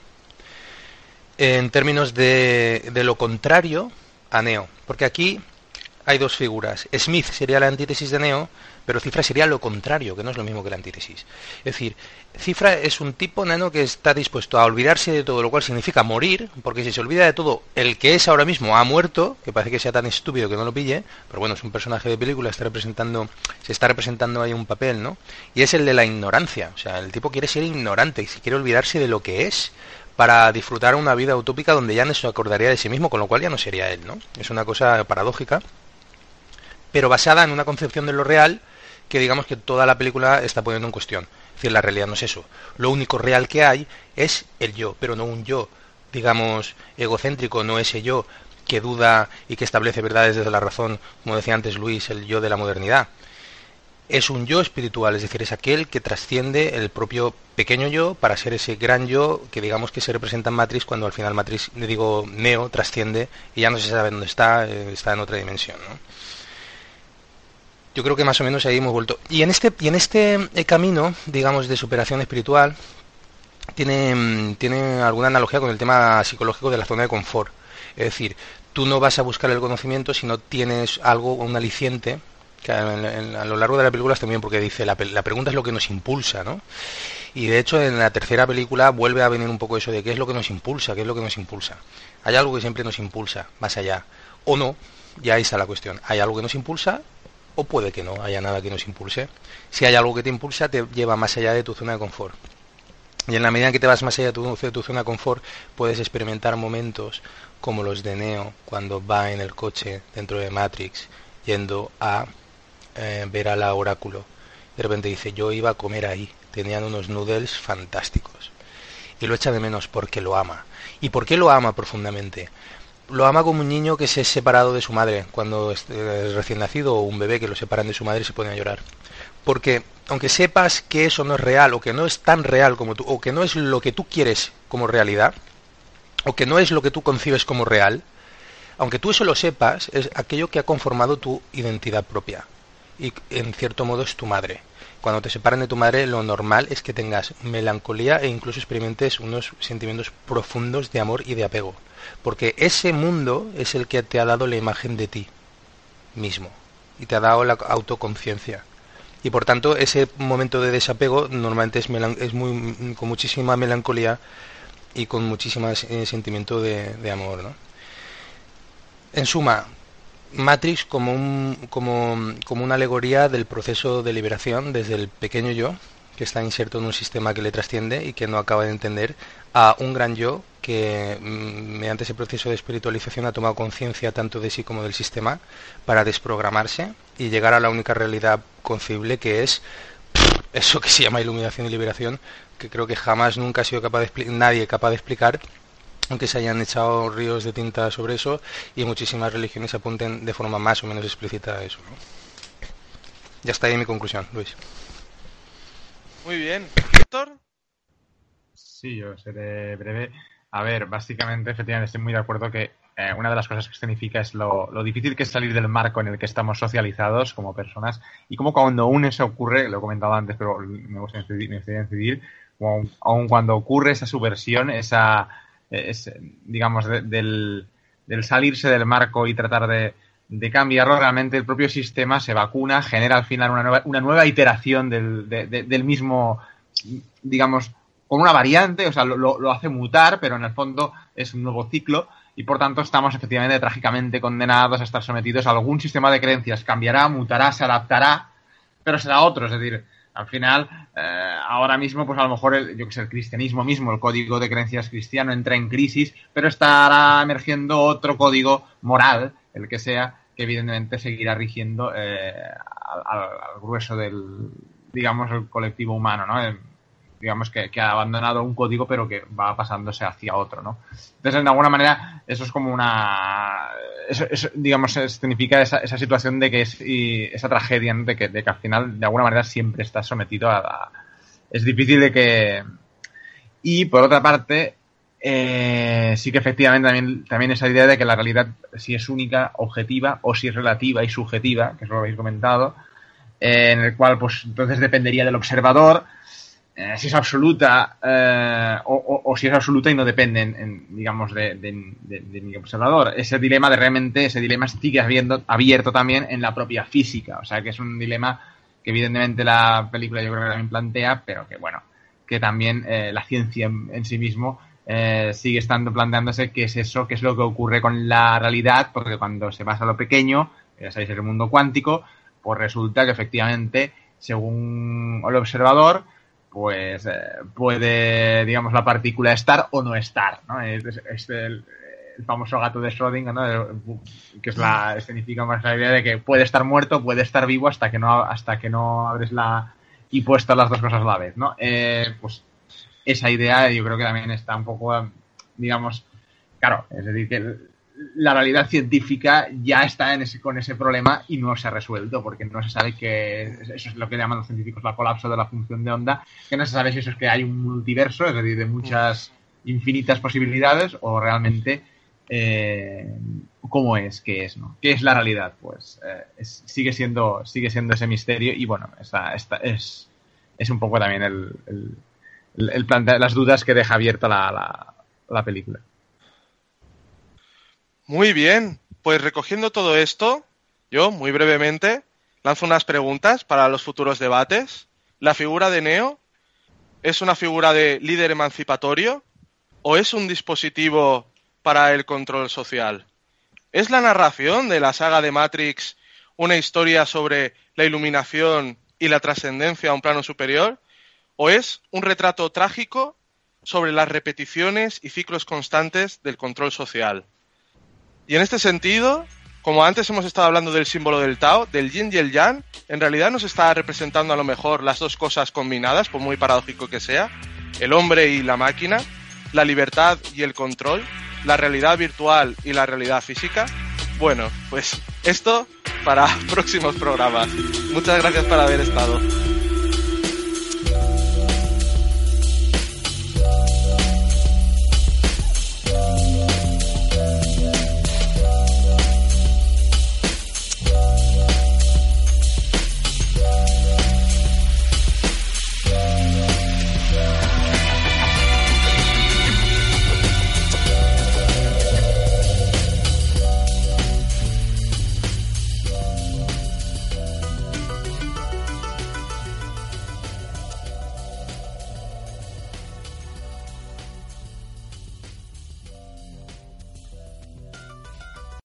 en términos de, de lo contrario a Neo. Porque aquí hay dos figuras. Smith sería la antítesis de Neo, pero Cifra sería lo contrario, que no es lo mismo que la antítesis. Es decir, Cifra es un tipo nano que está dispuesto a olvidarse de todo, lo cual significa morir, porque si se olvida de todo, el que es ahora mismo ha muerto, que parece que sea tan estúpido que no lo pille, pero bueno, es un personaje de película, está representando, se está representando ahí un papel, ¿no? Y es el de la ignorancia, o sea, el tipo quiere ser ignorante y quiere olvidarse de lo que es para disfrutar una vida utópica donde ya no se acordaría de sí mismo, con lo cual ya no sería él, ¿no? Es una cosa paradójica, pero basada en una concepción de lo real que digamos que toda la película está poniendo en cuestión. Es decir, la realidad no es eso. Lo único real que hay es el yo, pero no un yo, digamos, egocéntrico, no ese yo que duda y que establece verdades desde la razón, como decía antes Luis, el yo de la modernidad. Es un yo espiritual, es decir, es aquel que trasciende el propio pequeño yo para ser ese gran yo que digamos que se representa en Matrix cuando al final Matrix, le digo, Neo, trasciende y ya no se sabe dónde está, eh, está en otra dimensión. ¿no? yo creo que más o menos ahí hemos vuelto. Y en este, y en este eh, camino, digamos, de superación espiritual, tiene, mm, tiene alguna analogía con el tema psicológico de la zona de confort. Es decir, tú no vas a buscar el conocimiento si no tienes algo, un aliciente, que a, lo largo de la película bien porque dice, la, pregunta es lo que nos impulsa, ¿no? Y de hecho en la tercera película vuelve a venir un poco eso de qué es lo que nos impulsa, qué es lo que nos impulsa. Hay algo que siempre nos impulsa, más allá. O no, ya ahí está la cuestión. Hay algo que nos impulsa o puede que no haya nada que nos impulse. Si hay algo que te impulsa, te lleva más allá de tu zona de confort. Y en la medida que te vas más allá de tu zona de confort, puedes experimentar momentos como los de Neo cuando va en el coche dentro de Matrix yendo a eh, ver a la oráculo. De repente dice, yo iba a comer ahí, tenían unos noodles fantásticos. Y lo echa de menos porque lo ama. ¿Y por qué lo ama profundamente? lo ama como un niño que se es separado de su madre cuando es recién nacido o un bebé que lo separan de su madre y se pone a llorar. Porque aunque sepas que eso no es real o que no es tan real como tú o que no es lo que tú quieres como realidad o que no es lo que tú concibes como real, aunque tú eso lo sepas, es aquello que ha conformado tu identidad propia y en cierto modo es tu madre. Cuando te separan de tu madre, lo normal es que tengas melancolía e incluso experimentes unos sentimientos profundos de amor y de apego porque ese mundo es el que te ha dado la imagen de ti mismo y te ha dado la autoconciencia. Y por tanto, ese momento de desapego normalmente es, es muy, con muchísima melancolía y con muchísimo eh, sentimiento de, de amor. ¿no? En suma, Matrix como, un, como, como una alegoría del proceso de liberación desde el pequeño yo, que está inserto en un sistema que le trasciende y que no acaba de entender, a un gran yo que mm, mediante ese proceso de espiritualización ha tomado conciencia tanto de sí como del sistema para desprogramarse y llegar a la única realidad concebible que es eso que se llama iluminación y liberación, que creo que jamás nunca ha sido capaz de nadie capaz de explicar, aunque se hayan echado ríos de tinta sobre eso y muchísimas religiones apunten de forma más o menos explícita a eso. Ya está ahí mi conclusión, Luis. Muy bien. Víctor. Sí, yo seré breve. A ver, básicamente, efectivamente, estoy muy de acuerdo que eh, una de las cosas que significa es lo, difícil que es salir del marco en el que estamos socializados como personas y como cuando aún eso ocurre, lo he comentado antes, pero me gustaría incidir, aún cuando ocurre esa subversión, esa, digamos, del, salirse del marco y tratar de, de cambiarlo, realmente el propio sistema se vacuna, genera al final una nueva, una nueva iteración del, del mismo, digamos, con una variante, o sea, lo, hace mutar, pero en el fondo es un nuevo ciclo y por tanto estamos efectivamente trágicamente condenados a estar sometidos a algún sistema de creencias. Cambiará, mutará, se adaptará, pero será otro. Es decir, al final, eh, ahora mismo, pues a lo mejor, el, yo que sé, el cristianismo mismo, el código de creencias cristiano entra en crisis, pero estará emergiendo otro código moral el que sea, que evidentemente seguirá rigiendo eh, al, al, grueso del, digamos, el colectivo humano, ¿no? Digamos que, ha abandonado un código pero que va pasándose hacia otro, ¿no? Entonces, de alguna manera, eso es como una, eso, digamos, significa esa, esa, situación de que es, esa tragedia, de, que, de que al final, de alguna manera, siempre estás sometido a, es difícil de que, y por otra parte, eh, sí que efectivamente también, también esa idea de que la realidad si es única, objetiva, o si es relativa y subjetiva, que es lo habéis comentado, eh, en el cual pues entonces dependería del observador, eh, si es absoluta o, si es absoluta y no depende, en, digamos, de, mi observador. Ese dilema de realmente, ese dilema sigue habiendo, abierto también en la propia física, o sea que es un dilema que evidentemente la película yo creo que también plantea, pero que bueno, que también la ciencia en sí mismo eh, sigue estando planteándose qué es eso, qué es lo que ocurre con la realidad, porque cuando se pasa a lo pequeño, ya sabéis, el mundo cuántico, pues resulta que efectivamente, según el observador, pues eh, puede, digamos, la partícula estar o no estar, ¿no? Es, el, famoso gato de Schrödinger, ¿no? que es la, significa más la idea de que puede estar muerto, puede estar vivo hasta que no, hasta que no abres la y puestas las dos cosas a la vez, ¿no? Eh, pues esa idea yo creo que también está un poco, digamos, claro, es decir, que la realidad científica ya está en ese, con ese problema y no se ha resuelto, porque no se sabe que, eso es lo que llaman los científicos la colapso de la función de onda, que no se sabe si eso es que hay un multiverso, es decir, de muchas infinitas posibilidades, o realmente eh, cómo es, qué es, ¿no? ¿Qué es la realidad? Pues eh, sigue, siendo, sigue siendo ese misterio y bueno, esta, esta es, es un poco también el el las dudas que deja abierta la, la, película. Muy bien, pues recogiendo todo esto, yo muy brevemente lanzo unas preguntas para los futuros debates. ¿La figura de Neo es una figura de líder emancipatorio o es un dispositivo para el control social? ¿Es la narración de la saga de Matrix una historia sobre la iluminación y la trascendencia a un plano superior? o es un retrato trágico sobre las repeticiones y ciclos constantes del control social. Y en este sentido, como antes hemos estado hablando del símbolo del Tao, del yin y el yang, en realidad nos está representando a lo mejor las dos cosas combinadas, por muy paradójico que sea, el hombre y la máquina, la libertad y el control, la realidad virtual y la realidad física. Bueno, pues esto para próximos programas. Muchas gracias por haber estado.